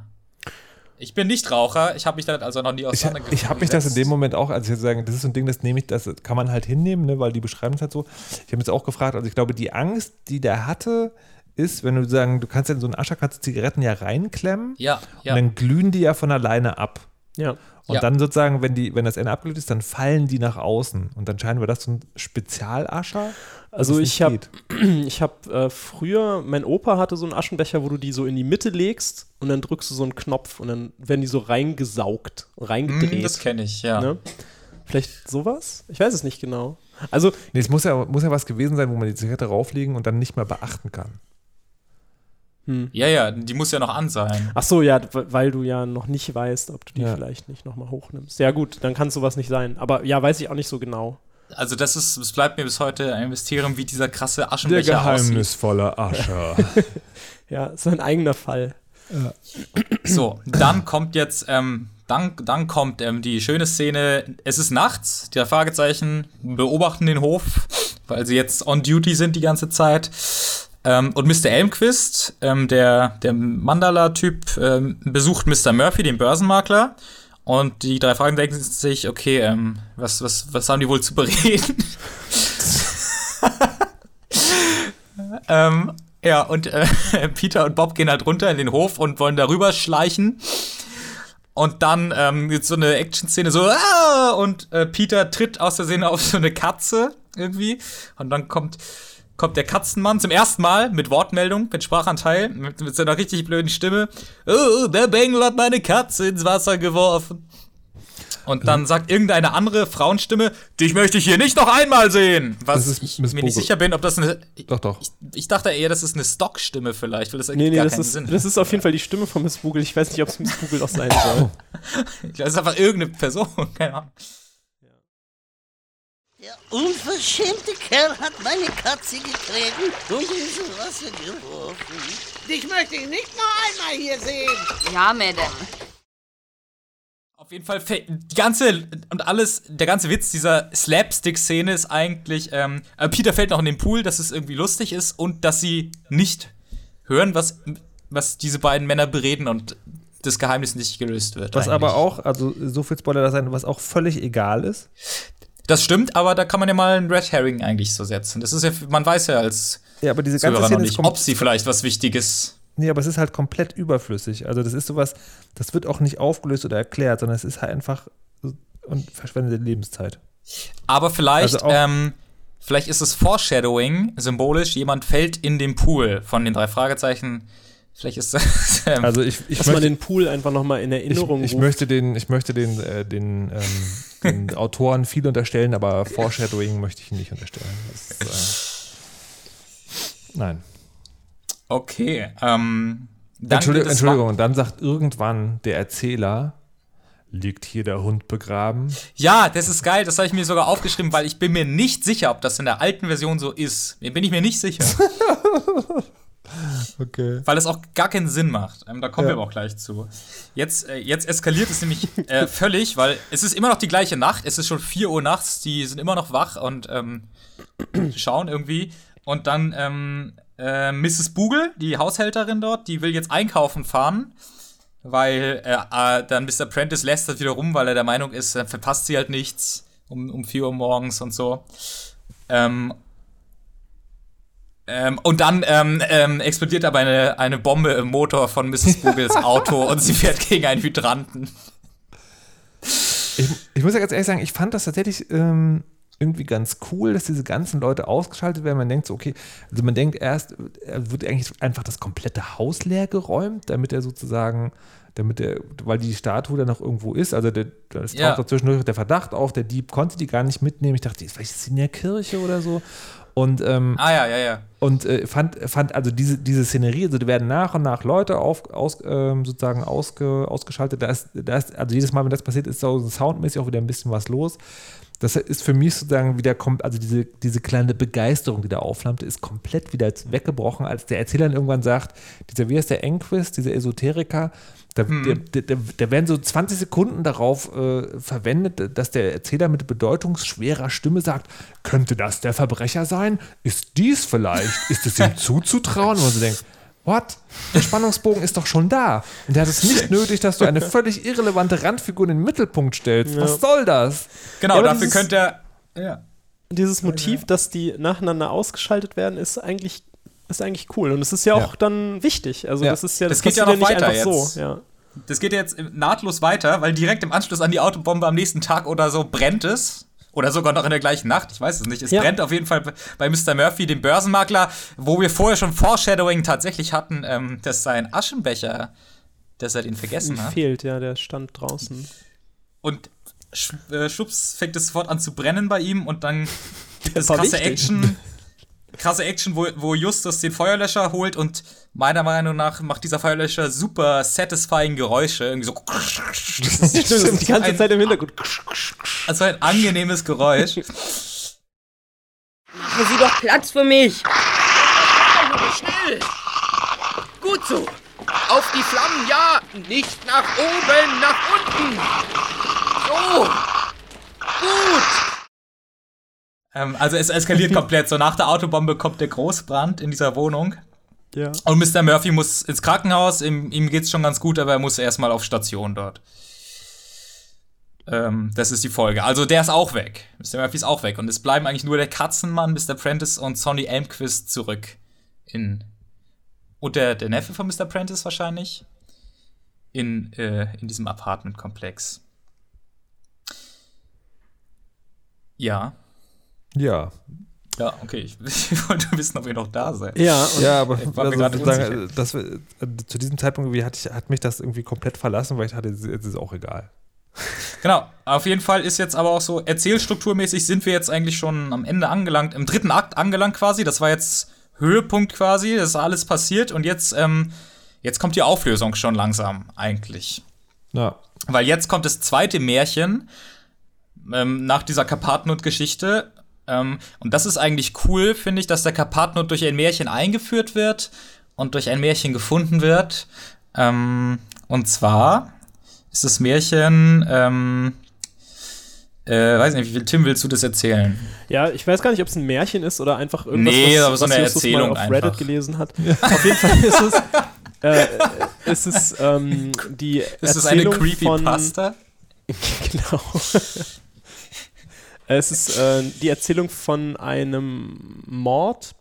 [SPEAKER 2] Ich bin nicht Raucher, ich habe mich damit also noch nie
[SPEAKER 3] Ich,
[SPEAKER 2] auseinandergesetzt.
[SPEAKER 3] ich habe mich das in dem Moment auch, also ich würde sagen, das ist so ein Ding, das nehme ich, das kann man halt hinnehmen, ne, weil die beschreiben es halt so. Ich habe jetzt auch gefragt, also ich glaube, die Angst, die der hatte, ist, wenn du sagen, du kannst ja in so einen Ascher kannst Zigaretten ja reinklemmen
[SPEAKER 2] Ja, ja.
[SPEAKER 3] und dann glühen die ja von alleine ab.
[SPEAKER 1] Ja.
[SPEAKER 3] Und
[SPEAKER 2] Ja.
[SPEAKER 3] dann sozusagen, wenn, die, wenn das Ende abgelöst ist, dann fallen die nach außen. Und dann scheinen wir das so ein Spezialascher.
[SPEAKER 1] Also ich habe ich hab, äh, früher, mein Opa hatte so einen Aschenbecher, wo du die so in die Mitte legst und dann drückst du so einen Knopf und dann werden die so reingesaugt, reingedreht.
[SPEAKER 2] Hm, das kenne ich, ja.
[SPEAKER 1] ne? Vielleicht sowas? Ich weiß es nicht genau. Also,
[SPEAKER 3] Nee, es muss ja, muss ja was gewesen sein, wo man die Zigarette rauflegen und dann nicht mehr beachten kann.
[SPEAKER 2] Ja, ja, die muss ja noch an sein.
[SPEAKER 1] ach so, ja, weil du ja noch nicht weißt, ob du die
[SPEAKER 3] Ja.
[SPEAKER 1] vielleicht nicht nochmal hochnimmst. Ja gut, dann kann sowas nicht sein. Aber ja, weiß ich auch nicht so genau.
[SPEAKER 2] Also das ist, es bleibt mir bis heute ein Mysterium, wie dieser krasse
[SPEAKER 3] Der
[SPEAKER 2] Aschenbecher aussieht.
[SPEAKER 3] geheimnisvolle Ascher.
[SPEAKER 1] Ja, ist ein eigener Fall.
[SPEAKER 2] So, dann kommt jetzt, ähm, dann, dann kommt ähm, die schöne Szene. Es ist nachts, die Fragezeichen beobachten den Hof, weil sie jetzt on duty sind die ganze Zeit. Ähm, und Mr. Elmquist, ähm, der, der Mandala-Typ, ähm, besucht Mr. Murphy, den Börsenmakler. Und die drei Fragen denken sich, okay, ähm, was, was, was haben die wohl zu bereden? ähm, ja, und äh, Peter und Bob gehen halt runter in den Hof und wollen darüber schleichen. Und dann ähm, jetzt so eine Action-Szene, so, ah! und äh, Peter tritt aus der Szene auf so eine Katze irgendwie. Und dann kommt, kommt der Katzenmann zum ersten Mal mit Wortmeldung, mit Sprachanteil, mit, mit seiner richtig blöden Stimme. Oh, der Bengel hat meine Katze ins Wasser geworfen. Und dann sagt irgendeine andere Frauenstimme, dich möchte ich hier nicht noch einmal sehen. Was ich mir nicht sicher bin, ob das eine. Ich,
[SPEAKER 3] Doch, doch.
[SPEAKER 2] ich, ich dachte eher, das ist eine Stockstimme vielleicht, weil das ergibt
[SPEAKER 1] Nee, nee,
[SPEAKER 2] gar
[SPEAKER 1] das
[SPEAKER 2] keinen
[SPEAKER 1] ist,
[SPEAKER 2] Sinn.
[SPEAKER 1] das ist auf jeden Fall die Stimme von Miss Google. Ich weiß nicht, ob es Miss Google auch sein soll.
[SPEAKER 2] das ist einfach irgendeine Person, keine Ahnung.
[SPEAKER 6] Der unverschämte Kerl hat meine Katze getreten und ins Wasser geworfen. Dich möchte ich nicht noch einmal hier sehen.
[SPEAKER 9] Ja, Madame.
[SPEAKER 2] Auf jeden Fall, die ganze und alles, der ganze Witz dieser Slapstick-Szene ist eigentlich, ähm, äh, Peter fällt noch in den Pool, dass es irgendwie lustig ist und dass sie nicht hören, was, was diese beiden Männer bereden und das Geheimnis nicht gelöst wird.
[SPEAKER 3] Was
[SPEAKER 2] eigentlich.
[SPEAKER 3] aber auch, also so viel Spoiler da sein, was auch völlig egal ist.
[SPEAKER 2] Das stimmt, aber da kann man ja mal einen Red Herring eigentlich so setzen. Das ist ja, man weiß ja als
[SPEAKER 3] Ja, aber diese ganze
[SPEAKER 2] Zuhörer
[SPEAKER 3] Szene
[SPEAKER 2] nicht, ob sie vielleicht was Wichtiges.
[SPEAKER 3] Nee, aber es ist halt komplett überflüssig. Also das ist sowas, das wird auch nicht aufgelöst oder erklärt, sondern es ist halt einfach und verschwendete Lebenszeit.
[SPEAKER 2] Aber vielleicht,
[SPEAKER 3] Also
[SPEAKER 2] ähm, vielleicht ist es Foreshadowing, symbolisch, jemand fällt in den Pool von den drei Fragezeichen. Vielleicht ist das. Ähm,
[SPEAKER 3] Also ich, ich
[SPEAKER 1] Dass man
[SPEAKER 3] möchte,
[SPEAKER 1] den Pool einfach nochmal in
[SPEAKER 3] ich,
[SPEAKER 1] Erinnerung
[SPEAKER 3] ich
[SPEAKER 1] ruft.
[SPEAKER 3] möchte den, ich möchte den, äh, den, ähm, den Autoren viel unterstellen, aber Foreshadowing möchte ich nicht unterstellen. Das ist, äh, nein.
[SPEAKER 2] okay. Ähm, dann
[SPEAKER 3] Entschuldigung, Entschuldigung, und dann sagt irgendwann der Erzähler, liegt hier der Hund begraben?
[SPEAKER 2] Ja, das ist geil. Das habe ich mir sogar aufgeschrieben, weil ich bin mir nicht sicher, ob das in der alten Version so ist. Bin ich mir nicht sicher.
[SPEAKER 3] Okay.
[SPEAKER 2] weil es auch gar keinen Sinn macht. Ähm, da kommen
[SPEAKER 3] Ja.
[SPEAKER 2] wir aber auch gleich zu. Jetzt, äh, jetzt eskaliert es nämlich äh, völlig, weil es ist immer noch die gleiche Nacht. Es ist schon 4 Uhr nachts. Die sind immer noch wach und ähm, schauen irgendwie. Und dann ähm, äh, Mrs. Bugel, die Haushälterin dort, die will jetzt einkaufen fahren. Weil äh, äh, dann Mr. Prentice lässt das wieder rum, weil er der Meinung ist, dann verpasst sie halt nichts um, um 4 Uhr morgens und so. Ähm, ähm, und dann ähm, ähm, explodiert aber eine, eine Bombe im Motor von Mrs. Bugels Auto und sie fährt gegen einen Hydranten.
[SPEAKER 3] Ich, ich muss ja ganz ehrlich sagen, ich fand das tatsächlich ähm, irgendwie ganz cool, dass diese ganzen Leute ausgeschaltet werden. Man denkt so, okay, also man denkt erst, er wird eigentlich einfach das komplette Haus leer geräumt, damit er sozusagen, damit er, weil die Statue da noch irgendwo ist, also der, es taucht
[SPEAKER 2] Ja.
[SPEAKER 3] da zwischendurch der Verdacht auf, der Dieb konnte die gar nicht mitnehmen. Ich dachte, vielleicht ist sie in der Kirche oder so. Und ähm,
[SPEAKER 2] Ah ja, ja, ja.
[SPEAKER 3] und äh, fand, fand also diese, diese Szenerie, also da werden nach und nach Leute auf, aus, ähm, sozusagen ausge, ausgeschaltet. Da ist, da ist, also jedes Mal, wenn das passiert, ist so soundmäßig auch wieder ein bisschen was los. Das ist für mich sozusagen wieder, kommt, also diese, diese kleine Begeisterung, die da aufflammte, ist komplett wieder weggebrochen, als der Erzähler dann irgendwann sagt, dieser, wie heißt der Enquist, dieser Esoteriker, da, der, der, der, da werden so 20 Sekunden darauf äh, verwendet, dass der Erzähler mit bedeutungsschwerer Stimme sagt, könnte das der Verbrecher sein? Ist dies vielleicht? Ist es ihm zuzutrauen? Und man so denkt, what? Der Spannungsbogen ist doch schon da. Und der hat es nicht nötig, dass du eine völlig irrelevante Randfigur in den Mittelpunkt stellst. Was soll das?
[SPEAKER 2] Genau,
[SPEAKER 1] Ja,
[SPEAKER 2] dafür
[SPEAKER 1] dieses-
[SPEAKER 2] könnte er. Ja.
[SPEAKER 1] Dieses Motiv, dass die nacheinander ausgeschaltet werden, ist eigentlich, ist eigentlich cool. Und es ist ja auch
[SPEAKER 3] Ja.
[SPEAKER 1] dann wichtig. Also
[SPEAKER 3] Ja.
[SPEAKER 1] das ist ja,
[SPEAKER 2] Das geht ja noch weiter jetzt.
[SPEAKER 1] so. Ja.
[SPEAKER 2] Das geht jetzt nahtlos weiter, weil direkt im Anschluss an die Autobombe am nächsten Tag oder so brennt es. Oder sogar noch in der gleichen Nacht, ich weiß es nicht. Es
[SPEAKER 1] Ja.
[SPEAKER 2] brennt auf jeden Fall bei Mr. Murphy, dem Börsenmakler, wo wir vorher schon Foreshadowing tatsächlich hatten, ähm, dass sein Aschenbecher, dass er den vergessen hat.
[SPEAKER 1] Fehlt, ja, der stand draußen.
[SPEAKER 2] Und sch äh, schwupps fängt es sofort an zu brennen bei ihm und dann
[SPEAKER 1] war
[SPEAKER 2] krasse
[SPEAKER 1] wichtig.
[SPEAKER 2] Action. Krasse Action, wo, wo Justus den Feuerlöscher holt und meiner Meinung nach macht dieser Feuerlöscher super satisfying Geräusche. Irgendwie so.
[SPEAKER 1] Stimmt, die ganze
[SPEAKER 2] ein,
[SPEAKER 1] Zeit im Hintergrund.
[SPEAKER 2] Also ein angenehmes Geräusch.
[SPEAKER 4] Machen Sie doch Platz für mich.
[SPEAKER 8] Schnell! Gut so! Auf die Flammen, ja! Nicht nach oben, nach unten! So! Gut!
[SPEAKER 2] Ähm, also es eskaliert komplett. So nach der Autobombe kommt der Großbrand in dieser Wohnung.
[SPEAKER 1] Ja.
[SPEAKER 2] Und Mr. Murphy muss ins Krankenhaus. Ihm, ihm geht's schon ganz gut, aber er muss erstmal auf Station dort. Ähm, das ist die Folge. Also der ist auch weg. Mr. Murphy ist auch weg. Und es bleiben eigentlich nur der Katzenmann, Mr. Prentice und Sonny Elmquist zurück. In. Und der, der Neffe von Mr. Prentice wahrscheinlich. In, äh, in diesem Apartmentkomplex. Ja.
[SPEAKER 3] Ja.
[SPEAKER 2] Ja, okay. Ich, ich wollte wissen, ob ihr noch da seid.
[SPEAKER 1] Ja,
[SPEAKER 3] Ja, aber also
[SPEAKER 2] gerade
[SPEAKER 3] sozusagen,
[SPEAKER 2] unsicher.
[SPEAKER 3] das, äh, zu diesem Zeitpunkt irgendwie hat, ich, hat mich das irgendwie komplett verlassen, weil ich hatte, es ist auch egal.
[SPEAKER 2] Genau, auf jeden Fall ist jetzt aber auch so, erzählstrukturmäßig sind wir jetzt eigentlich schon am Ende angelangt, im dritten Akt angelangt quasi. Das war jetzt Höhepunkt quasi, das ist alles passiert und jetzt, ähm, jetzt kommt die Auflösung schon langsam eigentlich.
[SPEAKER 3] Ja.
[SPEAKER 2] Weil jetzt kommt das zweite Märchen ähm, nach dieser Karpatnut-Geschichte. Ähm, und das ist eigentlich cool, finde ich, dass der Karpatnut durch ein Märchen eingeführt wird und durch ein Märchen gefunden wird. Ähm, und zwar ist das Märchen, ähm, äh, weiß nicht, wie viel Tim willst du das erzählen?
[SPEAKER 1] Ja, ich weiß gar nicht, ob es ein Märchen ist oder einfach irgendwas,
[SPEAKER 2] Nee,
[SPEAKER 1] was,
[SPEAKER 2] aber so
[SPEAKER 1] was
[SPEAKER 2] eine
[SPEAKER 1] Justus
[SPEAKER 2] Erzählung
[SPEAKER 1] mal auf Reddit
[SPEAKER 2] einfach.
[SPEAKER 1] gelesen hat. Auf jeden Fall ist es, äh, ist es ähm, die
[SPEAKER 2] Ist das eine
[SPEAKER 1] Erzählung von,
[SPEAKER 2] Creepypasta?
[SPEAKER 1] genau. Es ist äh, die Erzählung von einem Mord,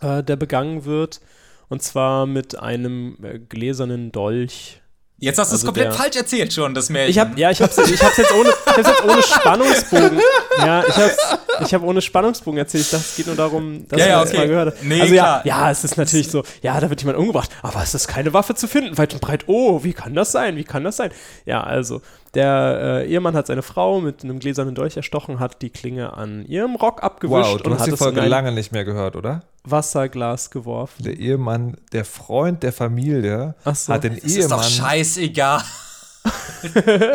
[SPEAKER 1] äh, der begangen wird. Und zwar mit einem äh, gläsernen Dolch.
[SPEAKER 2] Jetzt hast du es
[SPEAKER 1] Also
[SPEAKER 2] komplett
[SPEAKER 1] der-
[SPEAKER 2] falsch erzählt schon, das Märchen.
[SPEAKER 1] Ich hab, ja, ich hab's, ich hab's jetzt ohne, ich hab's jetzt ohne Spannungsbogen. Ja, ich hab's, ich hab ohne Spannungsbogen erzählt. Ich dachte, es geht nur darum, dass
[SPEAKER 2] Ja,
[SPEAKER 1] man
[SPEAKER 2] ja,
[SPEAKER 1] das
[SPEAKER 2] okay.
[SPEAKER 1] mal gehört hat.
[SPEAKER 2] Nee,
[SPEAKER 1] also ja, ja, es ist natürlich so, ja, da wird jemand umgebracht, aber es ist keine Waffe zu finden, weit und breit. Oh, wie kann das sein? Wie kann das sein? Ja, also, der äh, Ehemann hat seine Frau mit einem gläsernen Dolch erstochen, hat die Klinge an ihrem Rock abgewischt
[SPEAKER 3] Wow, du
[SPEAKER 1] und
[SPEAKER 3] hast
[SPEAKER 1] hat
[SPEAKER 3] die Folge lange nicht mehr gehört, oder?
[SPEAKER 1] Wasserglas geworfen.
[SPEAKER 3] Der Ehemann, der Freund der Familie,
[SPEAKER 1] so.
[SPEAKER 3] hat den
[SPEAKER 2] das ist doch
[SPEAKER 3] Ehemann.
[SPEAKER 2] scheißegal.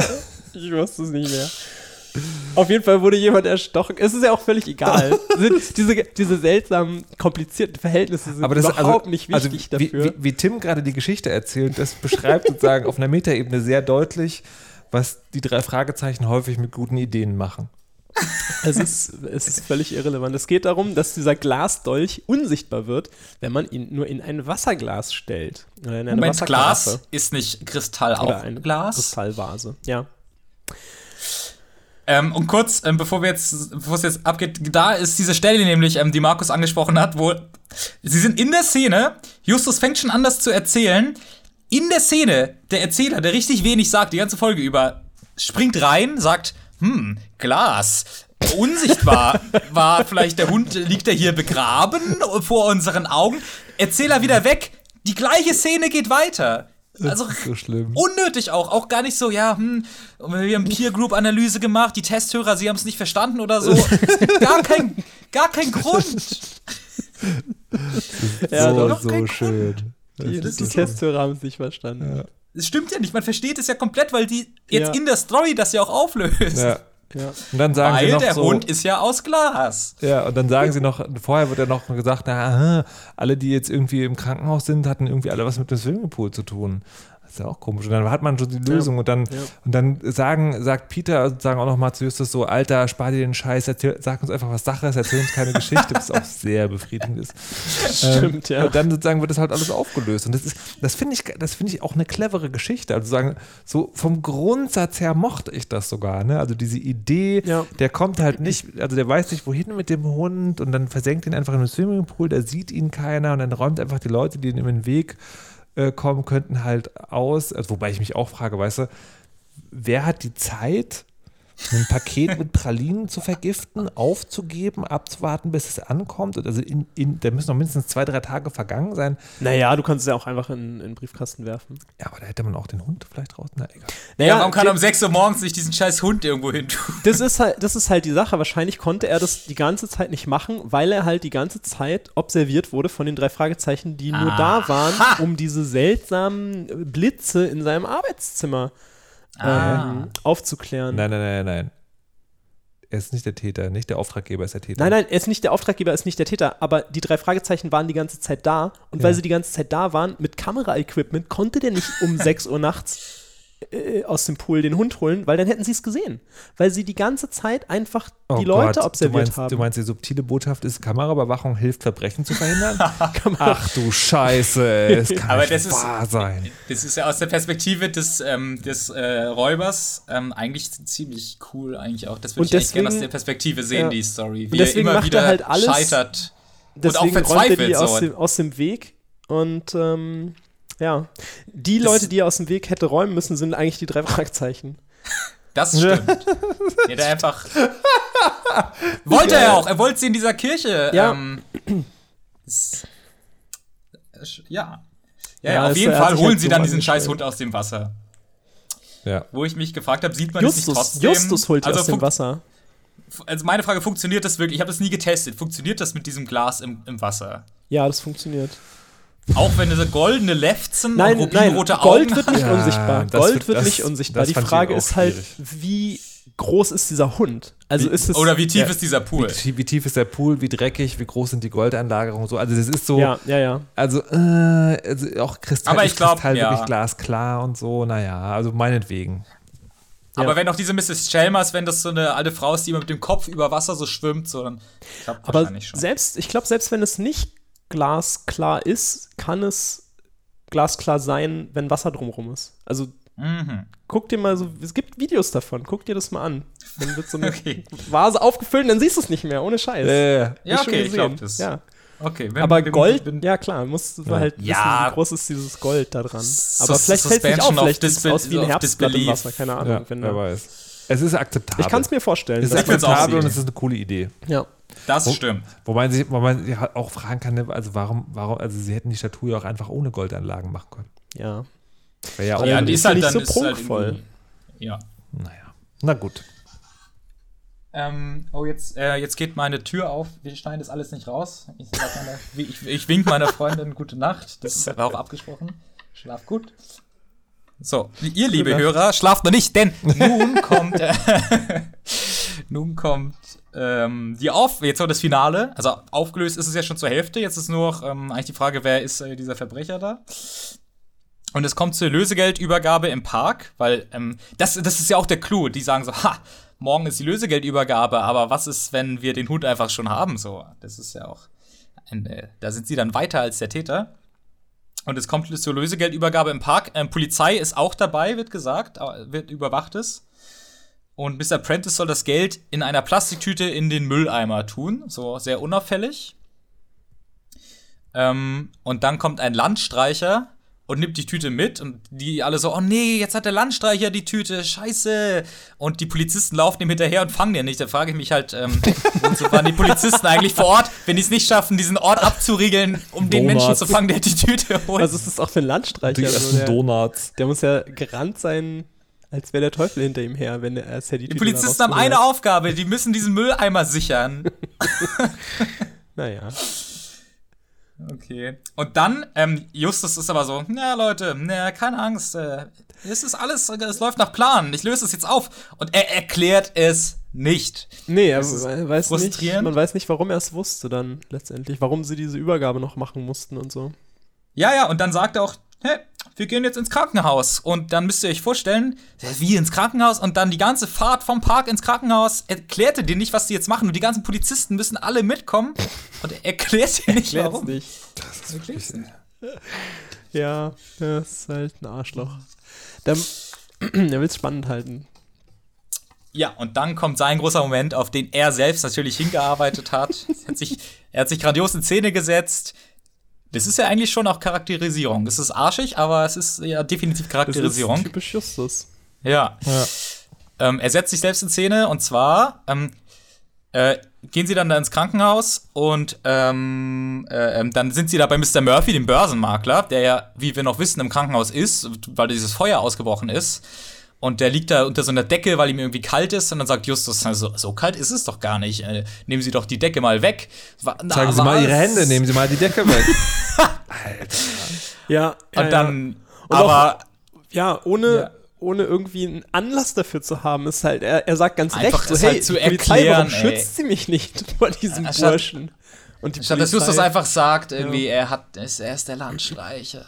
[SPEAKER 1] Ich wusste es nicht mehr. Auf jeden Fall wurde jemand erstochen. Es ist ja auch völlig egal. Sind diese, diese seltsamen, komplizierten Verhältnisse sind
[SPEAKER 3] Aber das ist
[SPEAKER 1] überhaupt
[SPEAKER 3] also,
[SPEAKER 1] nicht
[SPEAKER 3] also
[SPEAKER 1] wichtig
[SPEAKER 3] wie,
[SPEAKER 1] dafür.
[SPEAKER 3] Wie, wie Tim gerade die Geschichte erzählt, das beschreibt sozusagen auf einer Metaebene sehr deutlich, was die drei Fragezeichen häufig mit guten Ideen machen.
[SPEAKER 1] Es ist, es ist völlig irrelevant. Es geht darum, dass dieser Glasdolch unsichtbar wird, wenn man ihn nur in ein Wasserglas stellt. Oder in eine
[SPEAKER 2] Moment. Glas ist nicht Kristall
[SPEAKER 1] Oder
[SPEAKER 2] auch
[SPEAKER 1] eine
[SPEAKER 2] Glas?
[SPEAKER 1] Kristallvase. Ja.
[SPEAKER 2] Ähm, und kurz, ähm, bevor wir jetzt, bevor es jetzt abgeht, da ist diese Stelle nämlich, ähm, die Markus angesprochen hat, wo sie sind in der Szene, Justus fängt schon an, das zu erzählen. In der Szene, der Erzähler, der richtig wenig sagt, die ganze Folge über, springt rein, sagt, hm, Glas. Unsichtbar war vielleicht der Hund, liegt er hier begraben vor unseren Augen. Erzähler wieder weg. Die gleiche Szene geht weiter. Also
[SPEAKER 3] ist so schlimm.
[SPEAKER 2] unnötig auch. Auch gar nicht so, ja, hm, wir haben Peer Group Analyse gemacht, die Testhörer, sie haben es nicht verstanden oder so. gar kein, gar kein Grund.
[SPEAKER 1] Ja,
[SPEAKER 3] so,
[SPEAKER 1] doch.
[SPEAKER 3] so schön.
[SPEAKER 1] Die,
[SPEAKER 2] das
[SPEAKER 1] die. Testhörer haben es nicht verstanden.
[SPEAKER 2] Es stimmt ja nicht, man versteht es ja komplett, weil die jetzt
[SPEAKER 1] Ja.
[SPEAKER 2] in der Story das ja auch auflöst.
[SPEAKER 3] Ja.
[SPEAKER 1] Ja.
[SPEAKER 3] Und dann sagen sie
[SPEAKER 2] Weil
[SPEAKER 3] noch
[SPEAKER 2] der
[SPEAKER 3] so,
[SPEAKER 2] Hund ist ja aus Glas.
[SPEAKER 3] Ja, und dann sagen sie noch, vorher wird ja noch gesagt, na, aha, alle, die jetzt irgendwie im Krankenhaus sind, hatten irgendwie alle was mit dem Swimmingpool zu tun. Das ist ja auch komisch. Und dann hat man schon die Lösung und dann,
[SPEAKER 1] Ja.
[SPEAKER 3] und dann sagen, sagt Peter, sagen auch noch mal zu Justus so, Alter, spar dir den Scheiß, erzähl, sag uns einfach, was Sache ist, erzähl uns keine Geschichte, was auch sehr befriedigend ist.
[SPEAKER 1] Stimmt, ja.
[SPEAKER 3] Und dann sozusagen wird das halt alles aufgelöst. Und das ist, das finde ich, das finde ich auch eine clevere Geschichte. Also sagen, so vom Grundsatz her mochte ich das sogar, ne? Also diese Idee,
[SPEAKER 1] Ja.
[SPEAKER 3] der kommt halt nicht, also der weiß nicht, wohin mit dem Hund und dann versenkt ihn einfach in den Swimmingpool, da sieht ihn keiner und dann räumt einfach die Leute, die ihm in den Weg äh, kommen könnten, halt aus. Also, wobei ich mich auch frage, weißt du, wer hat die Zeit, ein Paket mit Pralinen zu vergiften, aufzugeben, abzuwarten, bis es ankommt? Also in, in, da müssen noch mindestens zwei, drei Tage vergangen sein.
[SPEAKER 1] Naja, du kannst es ja auch einfach in, in den Briefkasten werfen.
[SPEAKER 3] Ja, aber da hätte man auch den Hund vielleicht raus. Na, egal.
[SPEAKER 2] Ja, warum kann
[SPEAKER 1] die-
[SPEAKER 2] er um 6 Uhr morgens nicht diesen scheiß Hund irgendwo hin tun?
[SPEAKER 1] das ist halt, das ist halt die Sache. Wahrscheinlich konnte er das die ganze Zeit nicht machen, weil er halt die ganze Zeit observiert wurde von den drei Fragezeichen, die nur da waren, um diese seltsamen Blitze in seinem Arbeitszimmer ähm, aufzuklären.
[SPEAKER 3] Nein, nein, nein, nein. Er ist nicht der Täter, nicht der Auftraggeber ist der Täter.
[SPEAKER 1] Nein, nein, er ist nicht der Auftraggeber, er ist nicht der Täter, aber die drei Fragezeichen waren die ganze Zeit da und
[SPEAKER 3] Ja.
[SPEAKER 1] weil sie die ganze Zeit da waren, mit Kameraequipment, konnte der nicht um 6 Uhr nachts äh, aus dem Pool den Hund holen, weil dann hätten sie es gesehen. Weil sie die ganze Zeit einfach
[SPEAKER 3] Oh
[SPEAKER 1] die Leute
[SPEAKER 3] Gott,
[SPEAKER 1] observiert
[SPEAKER 3] du meinst,
[SPEAKER 1] haben.
[SPEAKER 3] Du meinst, die subtile Botschaft ist, Kameraüberwachung hilft, Verbrechen zu verhindern? Ach du Scheiße, es kann
[SPEAKER 2] Aber
[SPEAKER 3] nicht
[SPEAKER 2] das ist-
[SPEAKER 3] wahr sein.
[SPEAKER 2] Das ist ja aus der Perspektive des, ähm, des äh, Räubers ähm, eigentlich ziemlich cool, eigentlich auch. Das würde
[SPEAKER 1] Und
[SPEAKER 2] ich gerne aus der Perspektive sehen,
[SPEAKER 1] ja.
[SPEAKER 2] die Story.
[SPEAKER 1] Und
[SPEAKER 2] Wie
[SPEAKER 1] deswegen
[SPEAKER 2] er immer
[SPEAKER 1] macht
[SPEAKER 2] wieder
[SPEAKER 1] er halt alles-
[SPEAKER 2] scheitert.
[SPEAKER 1] Deswegen
[SPEAKER 2] und auch
[SPEAKER 1] räumt er die
[SPEAKER 2] verzweifelt
[SPEAKER 1] aus,
[SPEAKER 2] so.
[SPEAKER 1] dem, aus dem Weg und ähm, ja, die Leute, die er aus dem Weg hätte räumen müssen, sind eigentlich die drei Fragezeichen.
[SPEAKER 2] Das stimmt. Der hätte einfach. wollte er auch. Er wollte sie in dieser Kirche.
[SPEAKER 1] Ja.
[SPEAKER 2] Ähm, s- ja. Ja,
[SPEAKER 1] Ja,
[SPEAKER 2] ja, auf jeden Fall holen
[SPEAKER 1] halt
[SPEAKER 2] sie dann diesen scheiß Hund aus dem Wasser.
[SPEAKER 3] Ja.
[SPEAKER 2] wo ich mich gefragt habe, sieht man es nicht
[SPEAKER 1] Justus,
[SPEAKER 2] trotzdem?
[SPEAKER 1] Justus holt die
[SPEAKER 2] also
[SPEAKER 1] aus dem Wasser.
[SPEAKER 2] Also meine Frage, funktioniert das wirklich? Ich habe das nie getestet. Funktioniert das mit diesem Glas im, im Wasser?
[SPEAKER 1] Ja, das funktioniert.
[SPEAKER 2] Auch wenn diese goldene Lefzen
[SPEAKER 1] Nein,
[SPEAKER 2] und
[SPEAKER 1] nein,
[SPEAKER 2] rubinrote
[SPEAKER 1] Gold
[SPEAKER 2] Augen
[SPEAKER 1] wird nicht
[SPEAKER 3] Ja,
[SPEAKER 1] unsichtbar. Gold
[SPEAKER 3] wird-
[SPEAKER 1] wird,
[SPEAKER 3] das-
[SPEAKER 1] nicht unsichtbar. Die Frage ist halt,
[SPEAKER 3] schwierig.
[SPEAKER 1] wie groß ist dieser Hund? Also ist es
[SPEAKER 2] Oder wie tief
[SPEAKER 3] Ja.
[SPEAKER 2] ist dieser Pool?
[SPEAKER 3] Wie, wie tief ist der Pool, wie dreckig, wie groß sind die Goldanlagerungen und so. Also das ist so,
[SPEAKER 1] Ja, ja, ja.
[SPEAKER 3] also, äh, also auch Kristall,
[SPEAKER 2] Aber ich
[SPEAKER 3] ist
[SPEAKER 2] glaub,
[SPEAKER 3] Kristall
[SPEAKER 2] ja.
[SPEAKER 3] wirklich glasklar und so, naja, also meinetwegen.
[SPEAKER 2] Aber
[SPEAKER 1] Ja.
[SPEAKER 2] wenn auch diese Mrs. Chalmers, wenn das so eine alte Frau ist, die immer mit dem Kopf über Wasser so schwimmt, so dann klappt
[SPEAKER 1] Aber
[SPEAKER 2] wahrscheinlich schon.
[SPEAKER 1] selbst, ich glaube, selbst wenn es nicht glasklar ist, kann es glasklar sein, wenn Wasser drumherum ist. Also
[SPEAKER 2] Mhm.
[SPEAKER 1] guck dir mal so, es gibt Videos davon, guck dir das mal an. Dann wird so eine
[SPEAKER 2] Okay.
[SPEAKER 1] Vase aufgefüllt und dann siehst du es nicht mehr, ohne Scheiß.
[SPEAKER 3] Äh,
[SPEAKER 2] Ja,
[SPEAKER 1] ich schon
[SPEAKER 2] okay, ich glaub
[SPEAKER 1] gesehen.
[SPEAKER 2] das.
[SPEAKER 1] Ja.
[SPEAKER 2] Okay, wenn
[SPEAKER 1] Aber
[SPEAKER 2] wenn-
[SPEAKER 1] Gold,
[SPEAKER 2] wenn-
[SPEAKER 1] ja klar, musst du
[SPEAKER 3] Ja.
[SPEAKER 1] halt wissen,
[SPEAKER 2] Ja.
[SPEAKER 1] wie groß ist dieses Gold da dran. Aber vielleicht fällt es nicht auf,
[SPEAKER 2] Suspension of
[SPEAKER 1] vielleicht sieht es aus wie ein Herbstblatt im. Wasser, keine Ahnung.
[SPEAKER 3] ja,
[SPEAKER 1] wenn
[SPEAKER 3] wer weiß. Es ist akzeptabel.
[SPEAKER 1] ich kann es mir vorstellen.
[SPEAKER 3] Es ist akzeptabel und es ist eine coole Idee.
[SPEAKER 1] ja.
[SPEAKER 2] Das
[SPEAKER 3] Wo-
[SPEAKER 2] stimmt.
[SPEAKER 3] Wo man sich, wo man sich halt auch fragen kann, ne, also warum, warum, also sie hätten die Statue ja auch einfach ohne Goldanlagen machen können.
[SPEAKER 1] ja.
[SPEAKER 3] Wäre ja auch,
[SPEAKER 2] Ja, die
[SPEAKER 1] ist
[SPEAKER 2] halt
[SPEAKER 1] nicht
[SPEAKER 2] dann
[SPEAKER 1] so
[SPEAKER 2] halt
[SPEAKER 1] prunkvoll.
[SPEAKER 2] irgendwie- Ja.
[SPEAKER 3] naja. Na gut.
[SPEAKER 2] Ähm, oh, jetzt, äh, jetzt geht meine Tür auf. Wir schneiden das alles nicht raus. Ich, wie- ich, ich wink meiner Freundin gute Nacht. Das war auch abgesprochen. Schlaf gut. So, ihr liebe Hörer, schlaft noch nicht, denn nun kommt, äh, nun kommt ähm, die Auf, jetzt kommt das Finale. Also aufgelöst ist es ja schon zur Hälfte. Jetzt ist nur noch ähm, eigentlich die Frage, wer ist äh, dieser Verbrecher da? Und es kommt zur Lösegeldübergabe im Park, weil ähm, das, das ist ja auch der Clou. Die sagen so, ha, morgen ist die Lösegeldübergabe, aber was ist, wenn wir den Hund einfach schon haben? So, das ist ja auch, ein, äh, da sind sie dann weiter als der Täter. Und es kommt zur Lösegeldübergabe im Park. Ähm, Polizei ist auch dabei, wird gesagt, äh, wird überwacht es. Und Mr. Prentice soll das Geld in einer Plastiktüte in den Mülleimer tun, so sehr unauffällig. Ähm, und dann kommt ein Landstreicher und nimmt die Tüte mit und die alle so, oh nee, jetzt hat der Landstreicher die Tüte, scheiße. Und die Polizisten laufen ihm hinterher und fangen den nicht. Da frage ich mich halt, ähm, wozu waren die Polizisten eigentlich vor Ort, wenn die es nicht schaffen, diesen Ort abzuriegeln, um den
[SPEAKER 3] Donuts.
[SPEAKER 2] Menschen zu fangen, der die Tüte holt.
[SPEAKER 1] Was ist das auch für ein Landstreicher?
[SPEAKER 3] Die
[SPEAKER 1] Also der,
[SPEAKER 3] Donuts.
[SPEAKER 1] der muss ja gerannt sein, als wäre der Teufel hinter ihm her, wenn er als er die
[SPEAKER 2] Die
[SPEAKER 1] Tüte da
[SPEAKER 2] Polizisten haben eine. Aufgabe, die müssen diesen Mülleimer sichern.
[SPEAKER 1] Naja.
[SPEAKER 2] Okay. Und dann, ähm, Justus ist aber so, na Leute, na, keine Angst, äh, es ist alles, es läuft nach Plan, ich löse es jetzt auf. Und er erklärt es nicht.
[SPEAKER 1] Nee, er weiß nicht, man weiß nicht, warum er es wusste dann letztendlich, warum sie diese Übergabe noch machen mussten und so.
[SPEAKER 2] Ja, ja, und dann sagt er auch, hey, wir gehen jetzt ins Krankenhaus. Und dann müsst ihr euch vorstellen, wie ins Krankenhaus und dann die ganze Fahrt vom Park ins Krankenhaus erklärte dir nicht, was die jetzt machen. Und die ganzen Polizisten müssen alle mitkommen. Und er erklärt dir nicht,
[SPEAKER 1] Klärt's
[SPEAKER 2] warum.
[SPEAKER 1] nicht.
[SPEAKER 2] Erklärt's nicht.
[SPEAKER 1] Ja, das ist halt ein Arschloch. Der, er will es spannend halten.
[SPEAKER 2] Ja, und dann kommt sein großer Moment, auf den er selbst natürlich hingearbeitet hat. er, hat sich, er hat sich grandios in Szene gesetzt. Das ist ja eigentlich schon auch Charakterisierung. Das ist arschig, aber es ist ja definitiv
[SPEAKER 1] Das
[SPEAKER 2] Charakterisierung.
[SPEAKER 1] ist typisch Justus.
[SPEAKER 2] Ja. Ähm, er setzt sich selbst in Szene und zwar ähm, äh, gehen sie dann da ins Krankenhaus und ähm, äh, ähm, dann sind sie da bei Mr. Murphy, dem Börsenmakler, der ja, wie wir noch wissen, im Krankenhaus ist, weil dieses Feuer ausgebrochen ist. Und der liegt da unter so einer Decke, weil ihm irgendwie kalt ist. Und dann sagt Justus, also, so kalt ist es doch gar nicht. Äh, nehmen Sie doch die Decke mal weg. Wa- na,
[SPEAKER 3] Zeigen Sie mal
[SPEAKER 2] was?
[SPEAKER 3] Ihre Hände, nehmen Sie mal die Decke weg.
[SPEAKER 1] Ja, ja,
[SPEAKER 2] Und dann,
[SPEAKER 1] Und
[SPEAKER 2] aber
[SPEAKER 1] ja, ohne,
[SPEAKER 2] Ja.
[SPEAKER 1] ohne irgendwie einen Anlass dafür zu haben, ist halt, er, er sagt ganz
[SPEAKER 2] Einfach
[SPEAKER 1] recht, so, hey,
[SPEAKER 2] halt zu
[SPEAKER 1] Polizei,
[SPEAKER 2] erklären,
[SPEAKER 1] warum
[SPEAKER 2] ey.
[SPEAKER 1] schützt sie mich nicht vor diesem Burschen? Und die
[SPEAKER 2] Statt dass Justus einfach sagt, irgendwie, er hat, er ist der Landstreicher.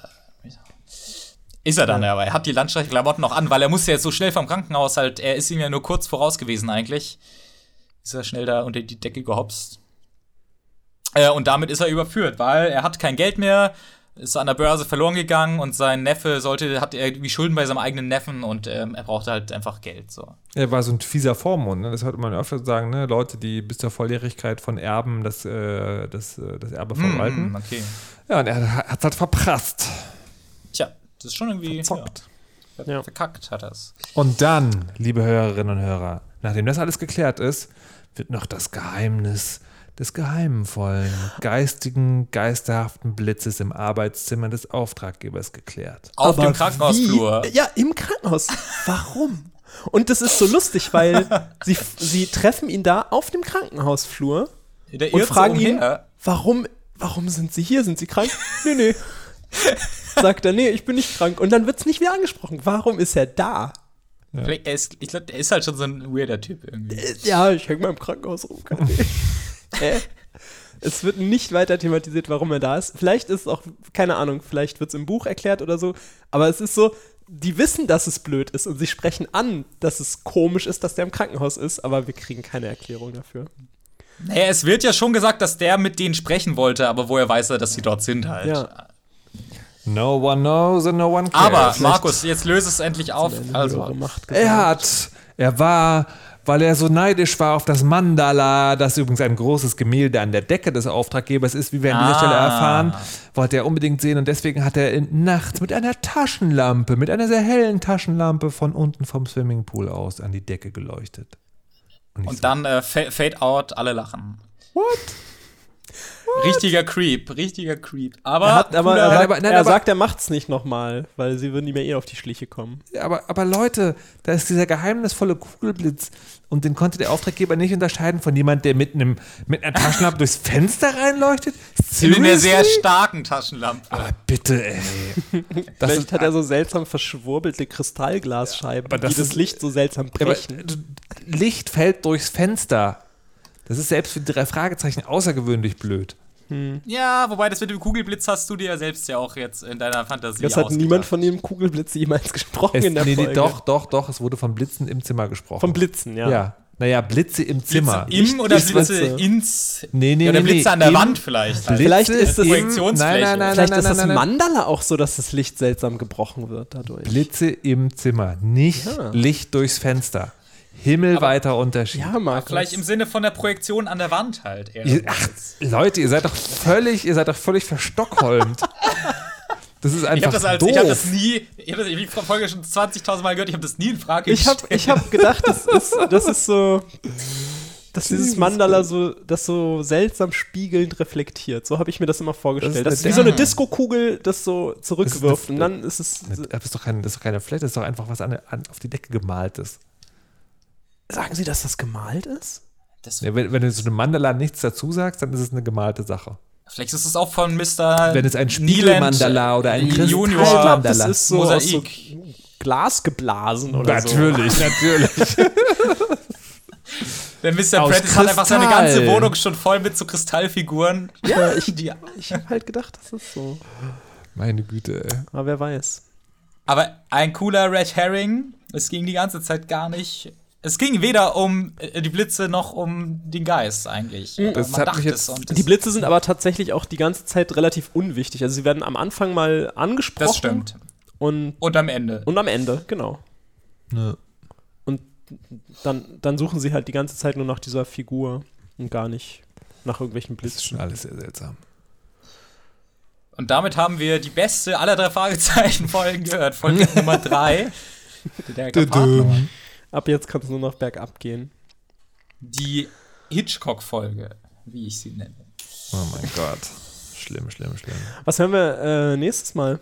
[SPEAKER 2] Ist er dann, aber er hat die Landstreicher-Klamotten noch an, weil er muss ja jetzt so schnell vom Krankenhaus halt, er ist ihm ja nur kurz voraus gewesen eigentlich. Ist er schnell da unter die Decke gehopst. Äh, und damit ist er überführt, weil er hat kein Geld mehr, ist an der Börse verloren gegangen und sein Neffe sollte, hat irgendwie Schulden bei seinem eigenen Neffen und ähm, er brauchte halt einfach Geld. So.
[SPEAKER 3] Er war so ein fieser Vormund. Ne? Das hört man öfter sagen, ne? Leute, die bis zur Volljährigkeit von Erben das, äh, das, äh, das Erbe verwalten.
[SPEAKER 2] Hm, okay.
[SPEAKER 3] Ja, und er hat es halt verprasst.
[SPEAKER 2] Das ist schon irgendwie
[SPEAKER 1] Verzockt.
[SPEAKER 2] Ja, ver
[SPEAKER 1] Ja.
[SPEAKER 2] verkackt hat er's.
[SPEAKER 3] Und dann, liebe Hörerinnen und Hörer, nachdem das alles geklärt ist, wird noch das Geheimnis des geheimvollen, geistigen, geisterhaften Blitzes im Arbeitszimmer des Auftraggebers geklärt.
[SPEAKER 2] Auf
[SPEAKER 1] Aber
[SPEAKER 2] dem Krankenhausflur.
[SPEAKER 1] Wie? Ja, im Krankenhaus. Warum? Und das ist so lustig, weil sie, sie treffen ihn da auf dem Krankenhausflur
[SPEAKER 2] Der
[SPEAKER 1] und fragen ihn, warum, warum sind sie hier? Sind sie krank? nee, nee. Sagt er, nee, ich bin nicht krank. Und dann wird es nicht wieder angesprochen. Warum ist er da?
[SPEAKER 2] Vielleicht, er ist, ich glaube, der ist halt schon so ein weirder Typ irgendwie.
[SPEAKER 1] Äh, Ja, ich hänge mal im Krankenhaus rum. Hä? Es wird nicht weiter thematisiert, warum er da ist. Vielleicht ist es auch, keine Ahnung, vielleicht wird es im Buch erklärt oder so. Aber es ist so, die wissen, dass es blöd ist und sie sprechen an, dass es komisch ist, dass der im Krankenhaus ist, aber wir kriegen keine Erklärung dafür.
[SPEAKER 2] Naja, es wird ja schon gesagt, dass der mit denen sprechen wollte, aber woher weiß er, dass sie dort sind halt.
[SPEAKER 1] Ja.
[SPEAKER 3] No one knows and no one cares.
[SPEAKER 2] Aber, Markus, jetzt löse es endlich auf. Also,
[SPEAKER 3] Er hat, er war, weil er so neidisch war auf das Mandala, das übrigens ein großes Gemälde an der Decke des Auftraggebers ist, wie wir an dieser
[SPEAKER 2] Ah.
[SPEAKER 3] Stelle erfahren, wollte er unbedingt sehen und deswegen hat er in, nachts mit einer Taschenlampe, mit einer sehr hellen Taschenlampe von unten vom Swimmingpool aus an die Decke geleuchtet. Und,
[SPEAKER 2] und dann äh, fa- Fade Out, alle lachen. What? Richtiger Creep, richtiger Creep. Aber,
[SPEAKER 1] Er, hat, aber, er, sagt,
[SPEAKER 3] aber- nein,
[SPEAKER 1] er
[SPEAKER 3] aber-
[SPEAKER 1] sagt, er macht's nicht nochmal, weil sie würden ihm ja eh auf die Schliche kommen.
[SPEAKER 3] aber, aber Leute, da ist dieser geheimnisvolle Kugelblitz und den konnte der Auftraggeber nicht unterscheiden von jemand, der mit, einem, mit einer Taschenlampe durchs Fenster reinleuchtet.
[SPEAKER 2] in einer sehr
[SPEAKER 3] Seriously?
[SPEAKER 2] starken Taschenlampe.
[SPEAKER 3] Aber bitte, ey. Das
[SPEAKER 1] Vielleicht
[SPEAKER 3] ist,
[SPEAKER 1] hat er so seltsam verschwurbelte Kristallglasscheiben,
[SPEAKER 3] aber das
[SPEAKER 1] die das
[SPEAKER 3] ist-
[SPEAKER 1] Licht so seltsam brechen.
[SPEAKER 3] Licht fällt durchs Fenster. Das ist selbst für die drei Fragezeichen außergewöhnlich blöd.
[SPEAKER 2] Ja, wobei das mit dem Kugelblitz hast du dir ja selbst ja auch jetzt in deiner Fantasie
[SPEAKER 1] Das hat
[SPEAKER 2] ausgedacht.
[SPEAKER 1] niemand von dem Kugelblitz jemals gesprochen
[SPEAKER 3] Es,
[SPEAKER 1] in der
[SPEAKER 3] nee, nee,
[SPEAKER 1] Folge.
[SPEAKER 3] doch, doch, doch, es wurde von Blitzen im Zimmer gesprochen.
[SPEAKER 1] Vom Blitzen, ja.
[SPEAKER 3] Ja. Naja, Blitze im Zimmer.
[SPEAKER 2] Blitze im oder Blitze
[SPEAKER 1] Blitze.
[SPEAKER 2] ins.
[SPEAKER 3] Nee, nee,
[SPEAKER 2] oder
[SPEAKER 3] nee,
[SPEAKER 2] Blitze
[SPEAKER 3] nee,
[SPEAKER 2] an der
[SPEAKER 3] im-
[SPEAKER 2] Wand vielleicht.
[SPEAKER 3] Blitze
[SPEAKER 1] Vielleicht ist es-
[SPEAKER 3] im-
[SPEAKER 2] Projektionsfläche.
[SPEAKER 3] Nein, nein, nein,
[SPEAKER 1] Vielleicht
[SPEAKER 3] nein,
[SPEAKER 1] ist
[SPEAKER 3] nein,
[SPEAKER 1] das
[SPEAKER 3] nein, nein.
[SPEAKER 1] Mandala auch so, dass das Licht seltsam gebrochen wird dadurch.
[SPEAKER 3] Blitze im Zimmer, nicht
[SPEAKER 1] Ja.
[SPEAKER 3] Licht durchs Fenster. Himmelweiter Unterschied.
[SPEAKER 1] Ja, Markus.
[SPEAKER 2] Vielleicht im Sinne von der Projektion an der Wand halt. Eher.
[SPEAKER 3] Ihr, ach, Leute, ihr seid doch völlig, ihr seid doch völlig verstockholmt. Das ist
[SPEAKER 2] ich
[SPEAKER 3] einfach
[SPEAKER 2] habe das, als-
[SPEAKER 3] doof.
[SPEAKER 2] ich hab das nie, ich habe die Folge schon 20.000 Mal gehört, ich habe das nie in Frage
[SPEAKER 1] ich habe
[SPEAKER 2] gestellt.
[SPEAKER 1] ich hab gedacht, das ist, das ist so, dass dieses Mandala so, das so seltsam spiegelnd reflektiert. So habe ich mir das immer vorgestellt.
[SPEAKER 3] Das
[SPEAKER 1] Das
[SPEAKER 3] ist
[SPEAKER 1] ist, wie so eine Diskokugel, das so zurückwirft.
[SPEAKER 3] Das ist
[SPEAKER 1] Und dann ist es,
[SPEAKER 3] Das ist doch keine, das ist doch keine Fläche, das ist doch einfach was an, an, auf die Decke gemaltes.
[SPEAKER 1] Sagen Sie, dass das gemalt ist?
[SPEAKER 2] Das,
[SPEAKER 3] Ja, wenn, wenn du zu einem Mandala nichts dazu sagst, dann ist es eine gemalte Sache.
[SPEAKER 2] vielleicht ist es auch von Mr.
[SPEAKER 3] Wenn es ein Spiegelmandala oder ein
[SPEAKER 2] Junior
[SPEAKER 1] das
[SPEAKER 3] Mandala.
[SPEAKER 1] ist so aus so
[SPEAKER 2] Mosaik.
[SPEAKER 1] Glas geblasen oder
[SPEAKER 3] Natürlich, natürlich.
[SPEAKER 2] Der Mr.
[SPEAKER 3] Aus
[SPEAKER 2] Prentice hat einfach seine ganze Wohnung schon voll mit so Kristallfiguren.
[SPEAKER 1] so. Ja, ich,
[SPEAKER 2] Die,
[SPEAKER 1] ich habe halt gedacht, das ist so.
[SPEAKER 3] Meine Güte, ey.
[SPEAKER 1] Aber wer weiß.
[SPEAKER 2] aber ein cooler Red Herring. Es ging die ganze Zeit gar nicht. Es ging weder um äh, die Blitze noch um den Geist eigentlich.
[SPEAKER 3] Das
[SPEAKER 2] Man
[SPEAKER 3] hat
[SPEAKER 2] dachte
[SPEAKER 3] mich jetzt-
[SPEAKER 2] es und
[SPEAKER 1] Die Blitze sind aber tatsächlich auch die ganze Zeit relativ unwichtig. Also sie werden am Anfang mal angesprochen.
[SPEAKER 2] Das stimmt.
[SPEAKER 1] Und,
[SPEAKER 2] Und am Ende.
[SPEAKER 1] und am Ende, genau.
[SPEAKER 3] Ne.
[SPEAKER 1] Und dann, dann suchen sie halt die ganze Zeit nur nach dieser Figur und gar nicht nach irgendwelchen
[SPEAKER 3] Das ist
[SPEAKER 1] Blitzen.
[SPEAKER 3] schon alles sehr seltsam.
[SPEAKER 2] Und damit haben wir die beste aller drei Fragezeichen-Folgen gehört. Folge Nummer drei. Der.
[SPEAKER 1] Ab jetzt kann es nur noch bergab gehen.
[SPEAKER 2] Die Hitchcock-Folge, wie ich sie nenne.
[SPEAKER 3] Oh mein Gott. Schlimm, schlimm, schlimm.
[SPEAKER 1] Was hören wir äh, nächstes Mal?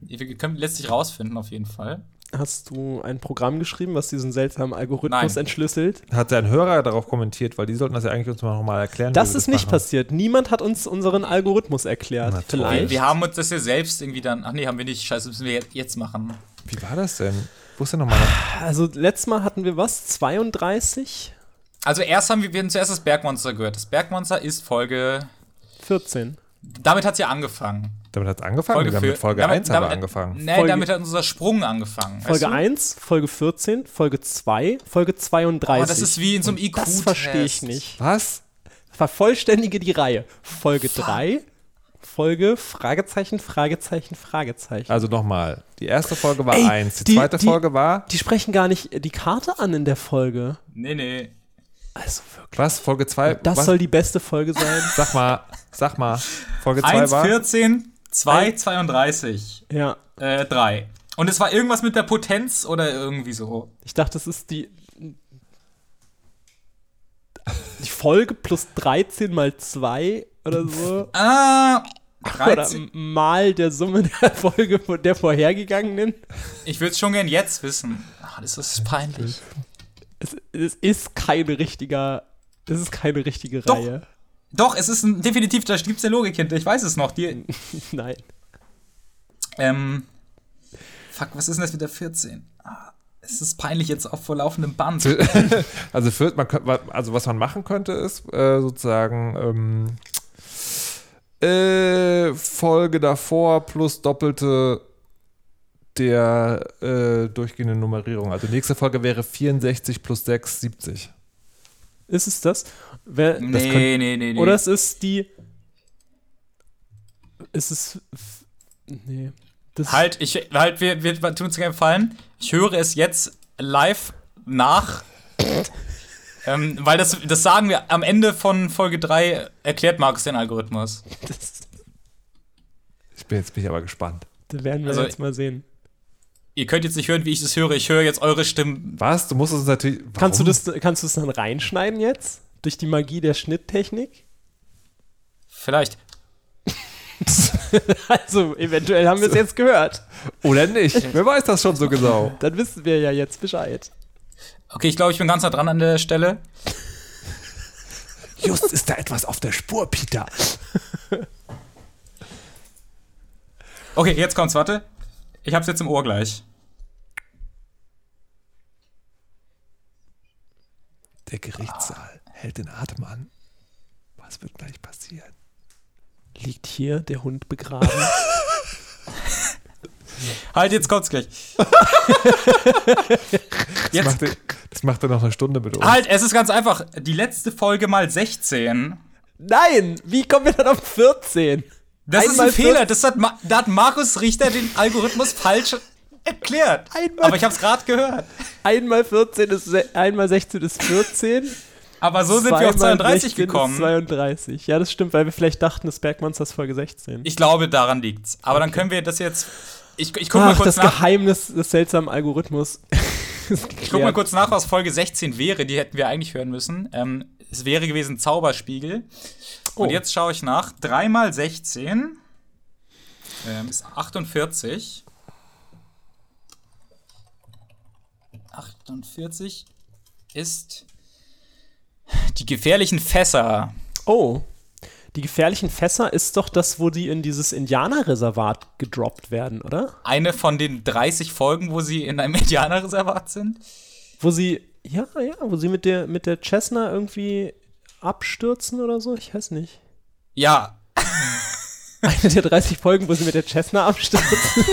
[SPEAKER 2] Wir können letztlich rausfinden, auf jeden Fall.
[SPEAKER 1] Hast du ein Programm geschrieben, was diesen seltsamen Algorithmus
[SPEAKER 2] Nein.
[SPEAKER 1] entschlüsselt?
[SPEAKER 3] Hat ein Hörer darauf kommentiert, weil die sollten das ja eigentlich uns mal nochmal erklären.
[SPEAKER 1] Das ist nicht
[SPEAKER 3] machen.
[SPEAKER 1] passiert. Niemand hat uns unseren Algorithmus erklärt.
[SPEAKER 3] Na.
[SPEAKER 1] Vielleicht.
[SPEAKER 2] Wir haben uns das ja selbst irgendwie dann. Ach nee, haben wir nicht. Scheiße, müssen wir jetzt machen.
[SPEAKER 3] Wie war das denn? Wo ist denn nochmal?
[SPEAKER 1] Also letztes Mal hatten wir was? 32?
[SPEAKER 2] Also erst haben wir, wir haben zuerst das Bergmonster gehört. Das Bergmonster ist Folge.
[SPEAKER 1] 14.
[SPEAKER 2] Damit hat es ja angefangen.
[SPEAKER 3] Damit hat es angefangen. Folge mit
[SPEAKER 2] für-
[SPEAKER 3] Folge
[SPEAKER 2] damit-
[SPEAKER 3] 1 haben wir
[SPEAKER 2] damit-
[SPEAKER 3] angefangen.
[SPEAKER 2] Nee,
[SPEAKER 1] Folge-
[SPEAKER 2] damit hat unser Sprung angefangen. weißt
[SPEAKER 1] Folge
[SPEAKER 2] du?
[SPEAKER 1] 1, Folge 14, Folge 2, Folge 32.
[SPEAKER 2] Oh, das ist wie in so einem IQ.
[SPEAKER 1] Das verstehe ich nicht.
[SPEAKER 3] Was?
[SPEAKER 1] Vervollständige die Reihe. Folge 3, Folge Fragezeichen, Fragezeichen, Fragezeichen.
[SPEAKER 3] Also nochmal. Die erste Folge war
[SPEAKER 1] Ey,
[SPEAKER 3] 1. Die,
[SPEAKER 1] die-
[SPEAKER 3] zweite
[SPEAKER 1] die-
[SPEAKER 3] Folge war.
[SPEAKER 1] Die sprechen gar nicht die Karte an in der Folge.
[SPEAKER 2] Nee, nee.
[SPEAKER 1] Also wirklich.
[SPEAKER 3] Was? Folge 2?
[SPEAKER 1] Das
[SPEAKER 3] was?
[SPEAKER 1] soll die beste Folge sein.
[SPEAKER 3] Sag mal, sag mal. Folge 2
[SPEAKER 2] 1,
[SPEAKER 3] war.
[SPEAKER 2] 14, 2, 32.
[SPEAKER 1] ja.
[SPEAKER 2] Äh, 3. Und es war irgendwas mit der Potenz oder irgendwie so.
[SPEAKER 1] Ich dachte, das ist die. die Folge plus 13 mal 2 oder so.
[SPEAKER 2] Ah,
[SPEAKER 1] Oder
[SPEAKER 2] 13.
[SPEAKER 1] mal der Summe der Folge von der vorhergegangenen.
[SPEAKER 2] Ich würde es schon gern jetzt wissen. Ah, das ist peinlich.
[SPEAKER 1] Es, es ist kein richtiger, es ist keine richtige
[SPEAKER 2] Doch.
[SPEAKER 1] Reihe.
[SPEAKER 2] Doch, es ist ein, definitiv, da gibt's eine Logik hinter. Ich weiß es noch. Die,
[SPEAKER 1] Nein.
[SPEAKER 2] ähm, fuck, was ist denn das mit der 14? Ah, es ist peinlich jetzt auf vor laufendem Band.
[SPEAKER 3] Also, für, man, also was man machen könnte, ist äh, sozusagen ähm, äh, Folge davor plus doppelte der äh, durchgehenden Nummerierung. Also nächste Folge wäre 64 plus 6, 70.
[SPEAKER 1] Ist es das? Wer, das
[SPEAKER 2] Nee,
[SPEAKER 1] könnt-
[SPEAKER 2] nee, nee, nee.
[SPEAKER 1] Oder es ist die. Ist es. Nee. Das
[SPEAKER 2] Halt, ich, halt, wir, wir tun uns gerne gefallen. Ich höre es jetzt live nach. Ähm, weil das, das sagen wir am Ende von Folge 3, erklärt Markus den Algorithmus.
[SPEAKER 1] das,
[SPEAKER 3] Ich bin jetzt bin ich aber gespannt.
[SPEAKER 1] das werden wir
[SPEAKER 2] Also-
[SPEAKER 1] jetzt mal sehen.
[SPEAKER 2] Ihr könnt jetzt nicht hören, wie ich das höre. Ich höre jetzt eure Stimmen.
[SPEAKER 3] Was? Du musst es natürlich. Warum?
[SPEAKER 1] Kannst du, das, kannst du das dann reinschneiden jetzt? Durch die Magie der Schnitttechnik?
[SPEAKER 2] Vielleicht.
[SPEAKER 1] Also, eventuell haben wir es jetzt gehört.
[SPEAKER 3] Oder nicht? Wer weiß das schon so genau?
[SPEAKER 1] Dann wissen wir ja jetzt Bescheid.
[SPEAKER 2] Okay, ich glaube, ich bin ganz nah dran an der Stelle.
[SPEAKER 3] Just ist da etwas auf der Spur, Peter.
[SPEAKER 2] Okay, jetzt kommt's, warte. Ich hab's jetzt im Ohr gleich.
[SPEAKER 3] Der Gerichtssaal hält den Atem an. Was wird gleich passieren?
[SPEAKER 1] Liegt hier der Hund begraben?
[SPEAKER 2] Halt, jetzt kommt's gleich.
[SPEAKER 3] Das,
[SPEAKER 2] Jetzt,
[SPEAKER 3] macht, das macht er noch eine Stunde mit uns.
[SPEAKER 2] halt, es ist ganz einfach. Die letzte Folge mal 16.
[SPEAKER 1] Nein! Wie kommen wir dann auf 14?
[SPEAKER 2] Das ist
[SPEAKER 1] Einmal
[SPEAKER 2] ein Fehler. Das hat, Ma da hat Markus Richter den Algorithmus falsch erklärt.
[SPEAKER 1] Einmal-
[SPEAKER 2] Aber ich hab's gerade gehört.
[SPEAKER 1] Einmal 14 ist einmal 16 ist 14.
[SPEAKER 2] Aber so sind wir auf
[SPEAKER 1] zweimal
[SPEAKER 2] 32
[SPEAKER 1] 16
[SPEAKER 2] gekommen.
[SPEAKER 1] Ist 32. Ja, das stimmt, weil wir vielleicht dachten, das Bergmonster ist Folge 16.
[SPEAKER 2] Ich glaube, daran liegt's. Aber dann können wir das jetzt. Ich, ich guck mal kurz
[SPEAKER 1] das
[SPEAKER 2] nach.
[SPEAKER 1] Geheimnis des seltsamen Algorithmus.
[SPEAKER 2] Ich guck mal kurz nach, was Folge 16 wäre. Die hätten wir eigentlich hören müssen. Ähm, es wäre gewesen Zauberspiegel. Und
[SPEAKER 1] Oh.
[SPEAKER 2] jetzt schaue ich nach. 3 mal 16 ähm, ist 48. 48 ist die gefährlichen Fässer.
[SPEAKER 1] Oh. Die gefährlichen Fässer ist doch das, wo die in dieses Indianerreservat gedroppt werden, oder?
[SPEAKER 2] Eine von den 30 Folgen, wo sie in einem Indianerreservat sind.
[SPEAKER 1] Wo sie, ja, ja, wo sie mit der, mit der Cessna irgendwie abstürzen oder so? Ich weiß nicht.
[SPEAKER 2] Ja,
[SPEAKER 1] Eine der 30 Folgen, wo sie mit der Cessna abstürzen.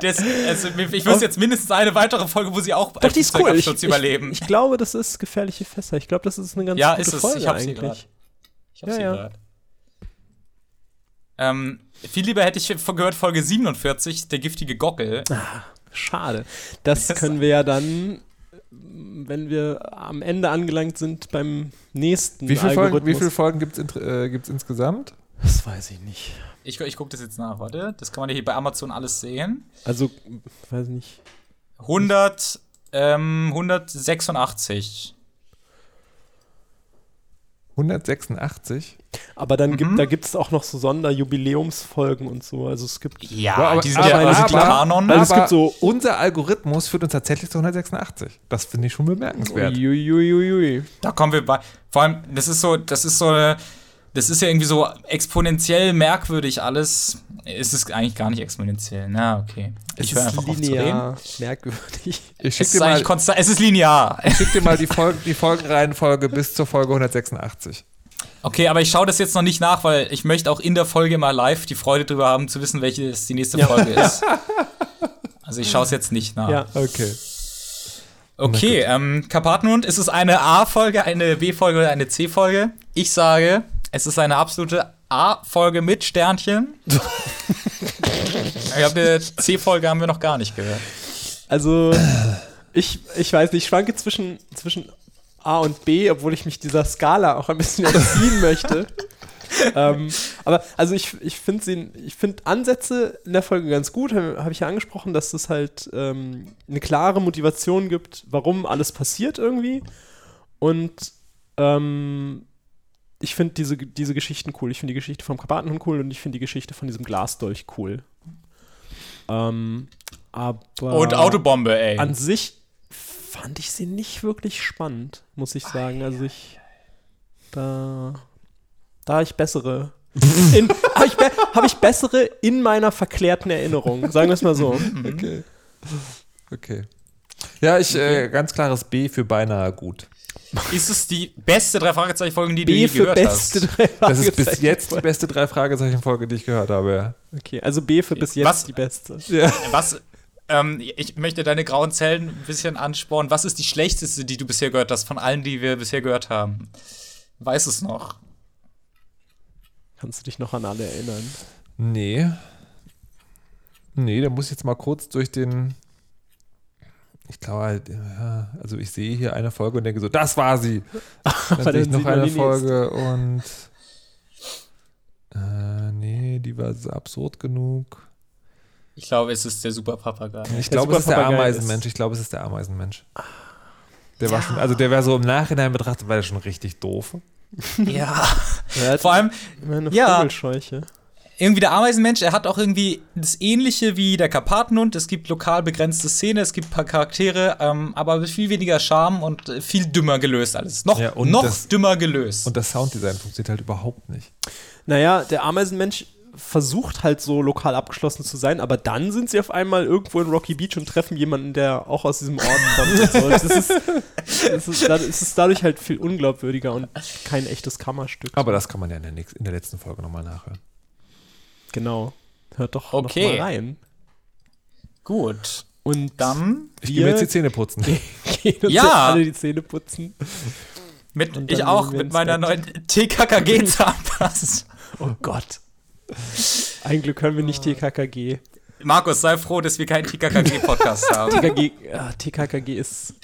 [SPEAKER 2] das, also, ich wüsste jetzt mindestens eine weitere Folge, wo sie auch
[SPEAKER 1] Doch, die ist cool. Ich,
[SPEAKER 2] überleben.
[SPEAKER 1] ich glaube, das ist gefährliche Fässer. Ich glaube, das ist eine ganz
[SPEAKER 2] Ja,
[SPEAKER 1] gute
[SPEAKER 2] ist es.
[SPEAKER 1] Folge
[SPEAKER 2] Ich sie
[SPEAKER 1] eigentlich.
[SPEAKER 2] grad. Ich hab's
[SPEAKER 1] Ja,
[SPEAKER 2] hier
[SPEAKER 1] ja.
[SPEAKER 2] grad. Ähm, viel lieber hätte ich gehört Folge 47, der giftige Gockel.
[SPEAKER 1] Schade. Das
[SPEAKER 2] Das-
[SPEAKER 1] können wir ja dann, wenn wir am Ende angelangt sind, beim nächsten
[SPEAKER 3] Wie viele Folgen, wie viele Folgen gibt es äh, gibt's insgesamt?
[SPEAKER 1] Das weiß ich nicht.
[SPEAKER 2] Ich, ich gucke das jetzt nach, warte. Das kann man ja hier bei Amazon alles sehen.
[SPEAKER 1] Also, weiß nicht.
[SPEAKER 2] 100, ähm, 186.
[SPEAKER 3] 186?
[SPEAKER 1] Aber dann
[SPEAKER 2] Mhm.
[SPEAKER 1] gibt, da gibt es auch noch so Sonderjubiläumsfolgen und so. Also es gibt.
[SPEAKER 2] Ja,
[SPEAKER 3] aber-
[SPEAKER 2] die sind
[SPEAKER 3] aber-
[SPEAKER 2] ja also
[SPEAKER 3] aber-
[SPEAKER 2] Kanon.
[SPEAKER 1] Weil es gibt so-
[SPEAKER 3] unser Algorithmus führt uns tatsächlich zu 186. Das finde ich schon bemerkenswert.
[SPEAKER 1] Uiuiuiui.
[SPEAKER 2] Da kommen wir bei. Vor allem, das ist so, das ist so eine. Das ist ja irgendwie so exponentiell merkwürdig alles. Es ist eigentlich gar nicht exponentiell. Na, okay.
[SPEAKER 1] Es
[SPEAKER 2] Ich höre einfach auf zu reden.
[SPEAKER 1] linear merkwürdig.
[SPEAKER 3] Ich
[SPEAKER 2] Es
[SPEAKER 3] schicke
[SPEAKER 2] ist
[SPEAKER 3] dir, mal-
[SPEAKER 2] eigentlich konstant. Es ist linear.
[SPEAKER 3] ich schick dir mal die, Folgen, die Folgenreihenfolge bis zur Folge 186.
[SPEAKER 2] Okay, aber ich schaue das jetzt noch nicht nach, weil ich möchte auch in der Folge mal live die Freude drüber haben, zu wissen, welche es die nächste
[SPEAKER 1] Ja.
[SPEAKER 2] Folge ist. Also ich schaue es jetzt nicht nach.
[SPEAKER 1] Ja.
[SPEAKER 3] Okay.
[SPEAKER 2] Okay, ähm, Karpatenhund, ist es eine A-Folge, eine B-Folge oder eine C-Folge? Ich sage, es ist eine absolute A-Folge mit Sternchen. ich glaube, eine C-Folge haben wir noch gar nicht gehört.
[SPEAKER 1] Also, ich, ich weiß nicht, ich schwanke zwischen, zwischen A und B, obwohl ich mich dieser Skala auch ein bisschen entziehen möchte. ähm, aber also ich, ich finde sie, ich finde Ansätze in der Folge ganz gut, habe hab ich ja angesprochen, dass es halt ähm, eine klare Motivation gibt, warum alles passiert irgendwie. Und Ähm, ich finde diese, diese Geschichten cool. Ich finde die Geschichte vom Karpatenhund cool und ich finde die Geschichte von diesem Glasdolch cool. Ähm, aber
[SPEAKER 2] Und Autobombe, ey.
[SPEAKER 1] an sich fand ich sie nicht wirklich spannend, muss ich sagen. Also ich da da ich bessere in, habe ich, be hab ich bessere in meiner verklärten Erinnerung, sagen wir es mal so.
[SPEAKER 3] Okay. Okay. Ja, ich, äh, ganz klares B für beinahe gut.
[SPEAKER 2] Ist es die beste drei Fragezeichen-Folge, die
[SPEAKER 1] B
[SPEAKER 2] du je
[SPEAKER 1] für
[SPEAKER 2] gehört
[SPEAKER 1] beste
[SPEAKER 2] hast?
[SPEAKER 1] drei
[SPEAKER 3] Das ist bis
[SPEAKER 1] Fragezeichen.
[SPEAKER 3] jetzt die beste drei Fragezeichen-Folge, die ich gehört habe. Ja.
[SPEAKER 1] Okay, also B für bis jetzt
[SPEAKER 2] Was-
[SPEAKER 1] die beste.
[SPEAKER 2] Was, ähm, ich möchte deine grauen Zellen ein bisschen anspornen. Was ist die schlechteste, die du bisher gehört hast, von allen, die wir bisher gehört haben? Weiß es noch.
[SPEAKER 1] Kannst du dich noch an alle erinnern?
[SPEAKER 3] Nee. Nee, da muss ich jetzt mal kurz durch den. Ich glaube halt, ja, also ich sehe hier eine Folge und denke so, das war sie. Dann sehe ich noch eine Folge und äh, nee, die war so absurd genug.
[SPEAKER 2] Ich glaube, es ist der Superpapagei.
[SPEAKER 3] Ich
[SPEAKER 1] Der
[SPEAKER 3] glaube, es ist der Ameisenmensch. Ich glaube, es ist der Ameisenmensch. Der war schon, also der wäre so im Nachhinein betrachtet, war der schon richtig doof.
[SPEAKER 2] Ja.
[SPEAKER 1] Ja,
[SPEAKER 2] Vor allem,
[SPEAKER 1] eine
[SPEAKER 2] ja. Irgendwie der Ameisenmensch, er hat auch irgendwie das Ähnliche wie der Karpatenhund. Es gibt lokal begrenzte Szene, es gibt ein paar Charaktere, ähm, aber mit viel weniger Charme und äh, viel dümmer gelöst alles. Noch,
[SPEAKER 3] Ja, und
[SPEAKER 2] noch
[SPEAKER 3] das-
[SPEAKER 2] dümmer gelöst.
[SPEAKER 3] Und das Sounddesign funktioniert halt überhaupt nicht.
[SPEAKER 1] Naja, der Ameisenmensch versucht halt so lokal abgeschlossen zu sein, aber dann sind sie auf einmal irgendwo in Rocky Beach und treffen jemanden, der auch aus diesem Ort kommt. und so. das ist, das ist, ist dadurch halt viel unglaubwürdiger und kein echtes Kammerstück.
[SPEAKER 3] Aber das kann man ja in der, nächsten, in der letzten Folge nochmal nachhören.
[SPEAKER 1] Genau. Hört doch
[SPEAKER 2] Okay.
[SPEAKER 1] noch mal rein.
[SPEAKER 2] Gut.
[SPEAKER 1] Und
[SPEAKER 2] Dann
[SPEAKER 3] Ich gehe jetzt die Zähne putzen.
[SPEAKER 2] Ja.
[SPEAKER 1] jetzt alle die Zähne putzen.
[SPEAKER 2] mit, ich auch mit meiner neuen TKKG-Zahnpasta.
[SPEAKER 1] Oh Gott. Ein Glück können wir nicht TKKG.
[SPEAKER 2] Markus, sei froh, dass wir keinen TKKG-Podcast haben.
[SPEAKER 1] TKG, ja, TKKG ist,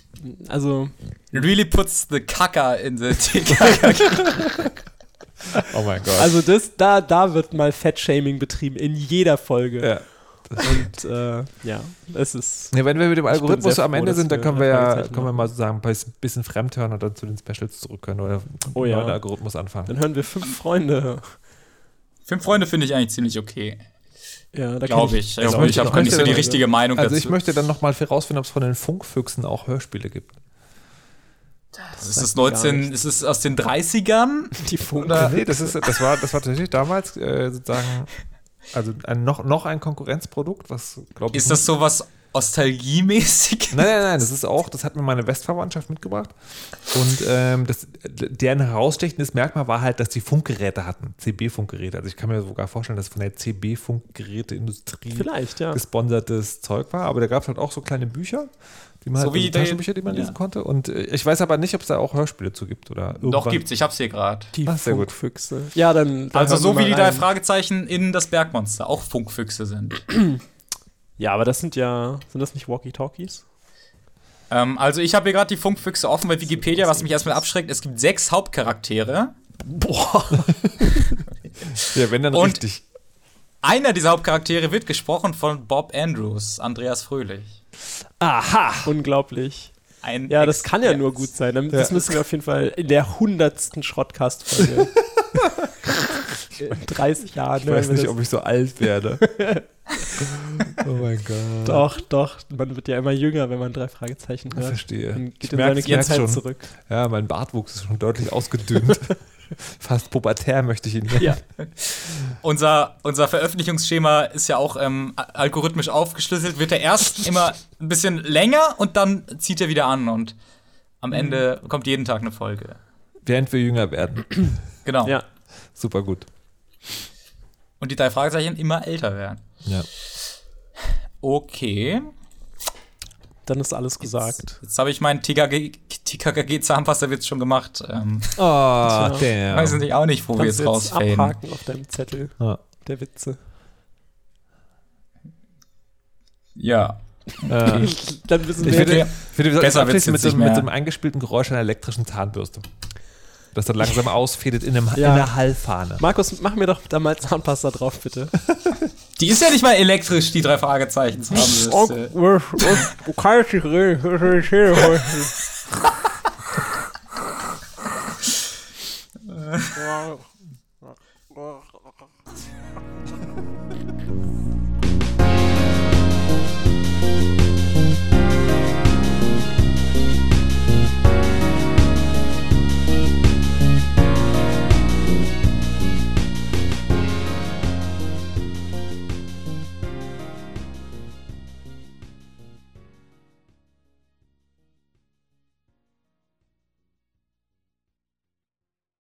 [SPEAKER 1] also,
[SPEAKER 2] really puts the Kacker in the TKKG.
[SPEAKER 3] Oh mein Gott.
[SPEAKER 1] also das, da, da wird mal Fettshaming betrieben in jeder Folge.
[SPEAKER 3] ja.
[SPEAKER 1] Und äh, ja, es ist.
[SPEAKER 3] Nee, wenn wir mit dem Algorithmus am
[SPEAKER 1] froh,
[SPEAKER 3] Ende sind, dann können wir ja können wir mal sozusagen ein bisschen fremdhören und dann zu den Specials zurück können oder
[SPEAKER 1] Oh ja.
[SPEAKER 3] neuen Algorithmus anfangen.
[SPEAKER 1] Dann hören wir fünf Freunde.
[SPEAKER 2] Fünf Freunde finde ich eigentlich ziemlich okay.
[SPEAKER 1] Ja, da
[SPEAKER 2] Glaube
[SPEAKER 1] kenn
[SPEAKER 2] ich.
[SPEAKER 3] Also
[SPEAKER 2] Also ich
[SPEAKER 3] möchte-
[SPEAKER 2] habe gar nicht so die richtige Meinung
[SPEAKER 3] Also ich
[SPEAKER 2] dazu.
[SPEAKER 3] möchte dann nochmal herausfinden, ob es von den Funkfüchsen auch Hörspiele gibt.
[SPEAKER 2] Das ist das
[SPEAKER 1] gar
[SPEAKER 2] 19,
[SPEAKER 1] nichts.
[SPEAKER 2] ist es aus den 30ern?
[SPEAKER 1] Die Funk.
[SPEAKER 2] Oder-
[SPEAKER 3] Nee, das, ist, das, war, das war tatsächlich damals äh, sozusagen, also ein, noch, noch ein Konkurrenzprodukt, was glaube ich.
[SPEAKER 2] Ist das sowas Nostalgiemäßig?
[SPEAKER 3] Nein, nein, nein, das ist auch, das hat mir meine Westverwandtschaft mitgebracht. Und ähm, das, deren herausstechendes Merkmal war halt, dass die Funkgeräte hatten, CB-Funkgeräte. Also ich kann mir sogar vorstellen, dass von der CB-Funkgeräteindustrie
[SPEAKER 1] Vielleicht, ja.
[SPEAKER 3] gesponsertes Zeug war. Aber da gab es halt auch so kleine Bücher, die man
[SPEAKER 2] So
[SPEAKER 3] halt,
[SPEAKER 2] wie
[SPEAKER 3] also Taschenbücher, die man
[SPEAKER 2] ja.
[SPEAKER 3] lesen konnte. Und äh, ich weiß aber nicht, ob es da auch Hörspiele zu gibt. Oder
[SPEAKER 2] Doch,
[SPEAKER 3] irgendwann-
[SPEAKER 2] gibt's. Ich hab's hier gerade.
[SPEAKER 1] Die
[SPEAKER 3] Ach, sehr gut.
[SPEAKER 1] Funkfüchse. Ja, dann. dann
[SPEAKER 2] Also so wie die drei. Fragezeichen in das Bergmonster auch Funkfüchse sind.
[SPEAKER 1] Ja, aber das sind ja. Sind das nicht Walkie-Talkies?
[SPEAKER 2] ähm, also ich habe hier gerade die Funkfüchse offen bei Wikipedia, was mich erstmal abschreckt. Es gibt sechs Hauptcharaktere.
[SPEAKER 3] Ja, wenn dann
[SPEAKER 2] Und-
[SPEAKER 3] richtig.
[SPEAKER 2] Einer dieser Hauptcharaktere wird gesprochen von Bob Andrews, Andreas Fröhlich.
[SPEAKER 1] Aha! Unglaublich.
[SPEAKER 2] Ein
[SPEAKER 1] Ja, das kann ja nur gut sein. Das müssen wir auf jeden Fall in der hundertsten Schrottcast-Folge. in 30 Jahren.
[SPEAKER 3] Ich weiß nicht, ob ich so alt werde. oh mein Gott.
[SPEAKER 1] Doch, doch. Man wird ja immer jünger, wenn man drei Fragezeichen hört.
[SPEAKER 3] Verstehe.
[SPEAKER 1] Dann
[SPEAKER 3] Ich
[SPEAKER 1] geht in
[SPEAKER 3] merk's
[SPEAKER 1] seine Kindheit
[SPEAKER 3] schon.
[SPEAKER 1] zurück.
[SPEAKER 3] Ja, mein Bartwuchs ist schon deutlich ausgedünnt. Fast pubertär möchte ich ihn nennen.
[SPEAKER 1] Ja.
[SPEAKER 2] Unser, unser Veröffentlichungsschema ist ja auch ähm, algorithmisch aufgeschlüsselt. Wird er erst immer ein bisschen länger und dann zieht er wieder an und am Ende kommt jeden Tag eine Folge.
[SPEAKER 3] Während wir jünger werden.
[SPEAKER 2] Genau.
[SPEAKER 1] Ja.
[SPEAKER 3] Super gut.
[SPEAKER 2] Und die drei Fragezeichen immer älter werden.
[SPEAKER 3] Ja.
[SPEAKER 2] Okay.
[SPEAKER 1] Dann ist alles gesagt.
[SPEAKER 2] Jetzt habe ich meinen TKKG-Zahnpasta-Witz schon gemacht. Ähm,
[SPEAKER 3] Oh, damn.
[SPEAKER 2] weiß ich auch nicht, wo wir
[SPEAKER 1] Kannst
[SPEAKER 2] jetzt
[SPEAKER 1] du jetzt
[SPEAKER 2] rausfaden.
[SPEAKER 1] abhaken auf deinem Zettel
[SPEAKER 3] Ja.
[SPEAKER 1] der Witze.
[SPEAKER 2] Ja.
[SPEAKER 3] Äh,
[SPEAKER 1] Dann wissen
[SPEAKER 3] ich
[SPEAKER 1] wir.
[SPEAKER 3] ich finde, wir sollten
[SPEAKER 2] Besser
[SPEAKER 3] abschließen mit,
[SPEAKER 2] jetzt nicht
[SPEAKER 3] mit einem eingespielten Geräusch einer elektrischen Zahnbürste das dann langsam ausfädelt in, einem,
[SPEAKER 1] ja.
[SPEAKER 3] in einer Hallfahne.
[SPEAKER 1] Markus, mach mir doch da mal Zahnpasta drauf, bitte.
[SPEAKER 2] Die ist ja nicht mal elektrisch, die drei Fragezeichen
[SPEAKER 1] zu
[SPEAKER 2] haben.
[SPEAKER 1] Du kannst wow.